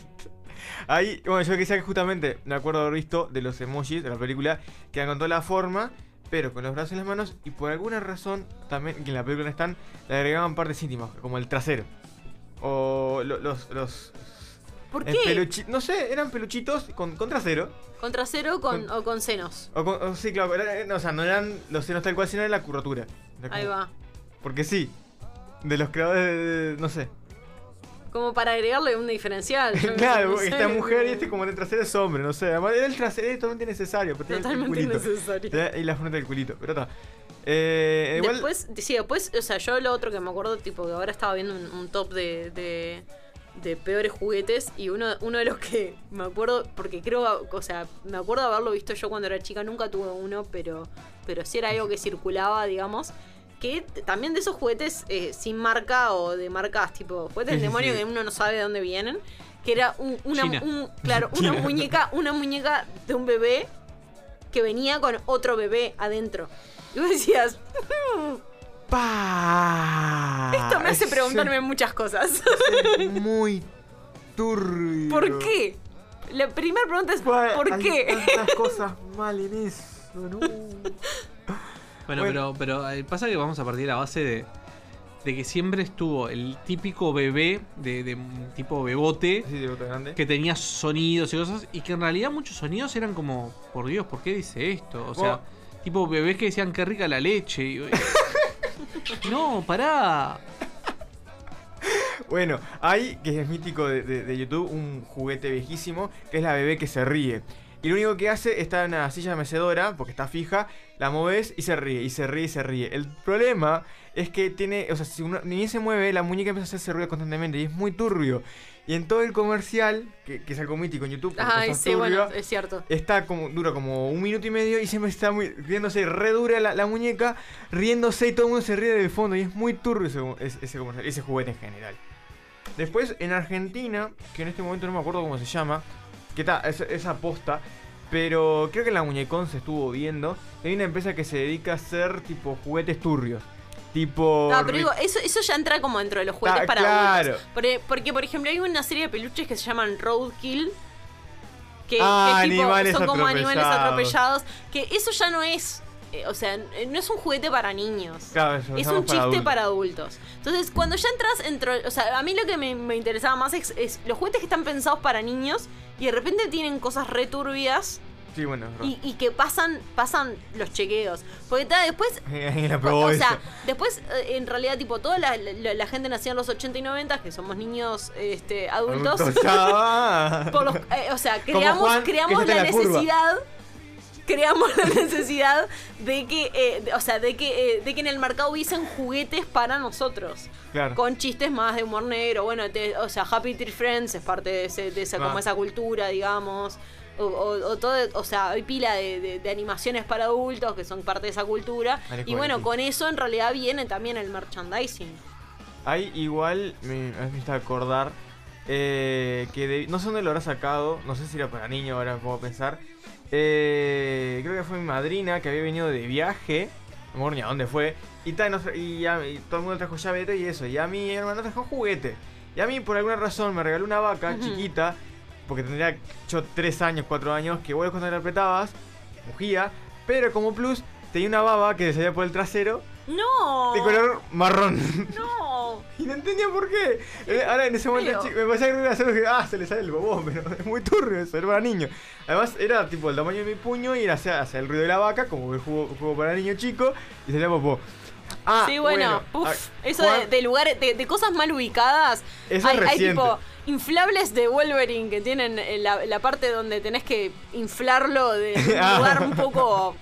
Ahí, bueno, yo quisiera que justamente, me acuerdo de haber visto de los emojis de la película, que han toda la forma, pero con los brazos en las manos, y por alguna razón, también, que en la película no están, le agregaban partes íntimas, como el trasero. O lo- los... los ¿Por qué? peluchi- no sé, eran peluchitos con, con trasero. Con trasero con, o con senos. O, con- o sí, claro, era- no, o sea, no eran los senos tal cual, sino era la curvatura. Era Ahí va. Porque sí, de los creadores de, de- no sé. Como para agregarle un diferencial. claro, no sé. esta mujer y este como el trasero es hombre, no sé. Además, era el trasero es totalmente necesario. Pero Totalmente culito. innecesario. Y la frente del culito, pero está. Eh, igual, Después, sí, después, o sea, yo lo otro que me acuerdo, tipo, que ahora estaba viendo un, un top de, de, de peores juguetes y uno, uno de los que me acuerdo, porque creo, o sea, me acuerdo haberlo visto yo cuando era chica, nunca tuve uno, pero, pero sí era algo que circulaba, digamos. Que también de esos juguetes eh, sin marca o de marcas tipo juguetes del demonio que uno no sabe de dónde vienen. Que era un- una, un- claro, una China. muñeca, una muñeca de un bebé que venía con otro bebé adentro. Y vos decías, "Mm, ¡Pa! esto me hace preguntarme muchas cosas. es muy turbio. ¿Por qué? La primera pregunta es ¿por hay qué? tantas cosas mal en eso, no. Bueno, Bueno. pero, pero eh, pasa que vamos a partir de la base de, de que siempre estuvo el típico bebé de, tipo bebote de que tenía sonidos y cosas y que en realidad muchos sonidos eran como, por Dios, ¿por qué dice esto? O sea, tipo bebés que decían qué rica la leche. y- no, pará. Bueno, hay, que es mítico de YouTube, un juguete viejísimo, que es la bebé que se ríe. Y lo único que hace está en una silla mecedora, porque está fija, la moves y se ríe, y se ríe, y se ríe. El problema es que tiene, o sea, si una niña se mueve, la muñeca empieza a hacerse ruido constantemente, y es muy turbio. Y en todo el comercial, que, que es algo mítico en YouTube, Ay, sí, bueno, turbias, es cierto. Está como, dura como un minuto y medio y siempre está muy, riéndose re dura la, la muñeca, riéndose y todo el mundo se ríe del fondo y es muy turbio ese, ese, ese comercial, ese juguete en general. Después en Argentina, que en este momento no me acuerdo cómo se llama, que está, es, esa posta, pero creo que en la Muñecón se estuvo viendo, hay una empresa que se dedica a hacer tipo juguetes turbios. Tipo. No, pero digo, eso, eso ya entra como dentro de los juguetes para claro. adultos. Porque, porque, por ejemplo, hay una serie de peluches que se llaman Roadkill. Que, Ah, que tipo, son como animales atropellados. Que eso ya no es. Eh, o sea, no es un juguete para niños. Claro, eso, es un chiste adultos. para adultos. Entonces, cuando ya entras dentro. O sea, a mí lo que me, me interesaba más es, es los juguetes que están pensados para niños y de repente tienen cosas returbias Sí, bueno. y, y que pasan pasan los chequeos. Porque ta, después o sea, después, eh, en realidad, tipo, toda la, la- la gente nacida en los 80 y 90, que somos niños este, adultos, Adultos, los- eh, o sea, creamos, Juan, creamos la curva. Creamos la necesidad de que, eh, de- o sea, de que, eh, de que en el mercado hubiesen juguetes para nosotros. Claro. Con chistes más de humor negro, bueno, te- o sea, Happy Tree Friends es parte de, ese, de esa, Ah. como esa cultura, digamos. O, o- o todo, o sea, hay pila de, de- de animaciones para adultos que son parte de esa cultura. Vale, y bueno, con eso en realidad viene también el merchandising. Hay igual, me, me hiciste acordar, eh, que de- no sé dónde lo habrá sacado, no sé si era para niños, ahora puedo pensar. Eh, creo que fue mi madrina que había venido de viaje, no me ni a dónde fue, y, tal, y, a- y todo el mundo trajo llavete y eso, y a mi hermano trajo juguete. Y a mí por alguna razón me regaló una vaca chiquita, porque tendría yo 3 años, 4 años, que vos cuando la apretabas, mugía, pero como plus tenía una baba que salía por el trasero ¡No! de color marrón. ¡No! Y no entendía por qué. Eh, Ahora en ese momento me parecía que iba a hacer que ah, se le sale el bobón, pero es muy turbio eso, era para niño. Además era tipo el tamaño de mi puño y era hacia, hacia el ruido de la vaca, como el juego, juego para niño chico, y salía popó. Ah, sí, bueno, puf, ah, eso de, de lugares, de, de cosas mal ubicadas. Eso hay, hay tipo inflables de Wolverine que tienen eh, la, la parte donde tenés que inflarlo de un Ah. lugar un poco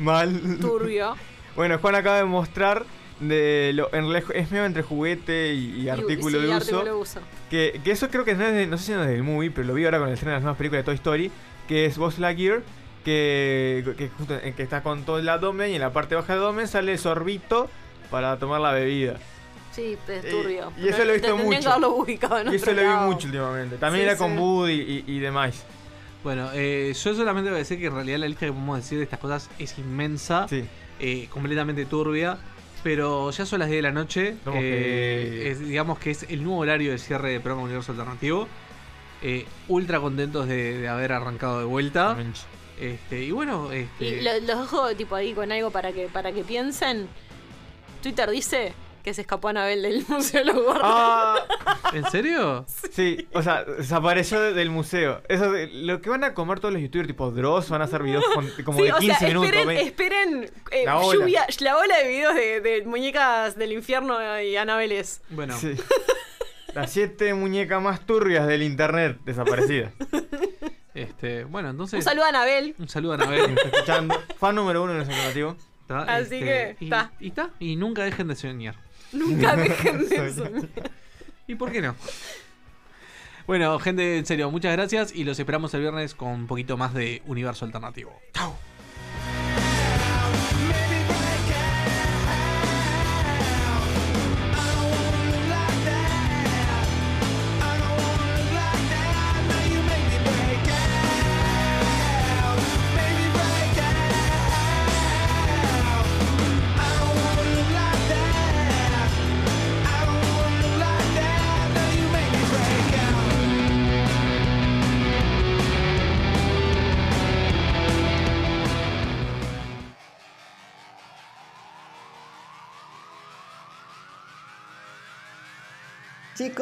Mal. turbio. Bueno, Juan acaba de mostrar de lo, en realidad es medio entre juguete y, y artículo, sí, de, uso, artículo de uso. Que, que eso creo que no es de, no sé si no es del movie, pero lo vi ahora con el estreno de las nuevas películas de Toy Story, que es Buzz Lightyear, que, que, justo, que está con todo el abdomen y en la parte baja del abdomen sale el sorbito para tomar la bebida. Sí, es Eh, turbio. y eso lo he visto mucho. ubicado Y eso lo vi mucho últimamente. También Sí, era con sí. Bud y, y, y demás. Bueno, eh, yo solamente voy a decir que en realidad la lista que podemos decir de estas cosas es inmensa, eh, completamente turbia, pero ya son las 10 de la noche, eh, que- es- digamos que es el nuevo horario de cierre de programa Universo Alternativo, eh, ultra contentos de, de haber arrancado de vuelta. Este, y bueno, este, Y lo- los dejo tipo ahí con algo para que, para que piensen. Twitter dice que se escapó Anabel del Museo de los Gordos. Ah, ¿en serio? Sí, o sea, desapareció de- del museo. Eso de- lo que van a comer todos los youtubers tipo Dross van a hacer videos con- como Sí, de o 15 sea, minutos. esperen, 20. esperen eh, La ola. lluvia, la ola de videos de, de muñecas del infierno y Anabeles. Bueno, Sí. Las siete muñecas más turbias del internet desaparecidas. este, bueno, entonces... Un saludo a Anabel. Un saludo a Anabel. Está escuchando. Fan número uno en el. ¿tá? Así que, y, está. y está, y nunca dejen de soñar. Nunca dejen de soñar. ¿Y por qué no? Bueno, gente, en serio, muchas gracias y los esperamos el viernes con un poquito más de universo alternativo. Chao.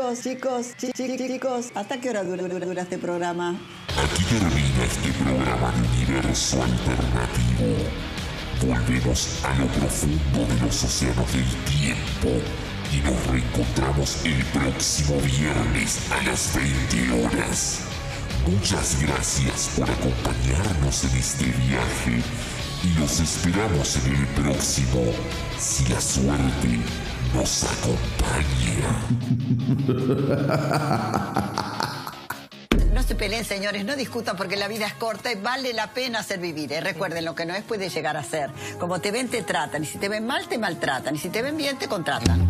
Chicos, chicos, chi- chi- chicos, ¿hasta qué hora dura, dura- dura este programa? Aquí termina este programa de universo alternativo. Volvemos a lo profundo de los océanos del tiempo y nos reencontramos el próximo viernes a las 20 horas. Muchas gracias por acompañarnos en este viaje y los esperamos en el próximo, si la suerte nos acompaña. No se peleen, señores, no discutan porque la vida es corta y vale la pena ser vivir. ¿eh? Recuerden, lo que no es puede llegar a ser. Como te ven, te tratan. Y si te ven mal, te maltratan. Y si te ven bien, te contratan.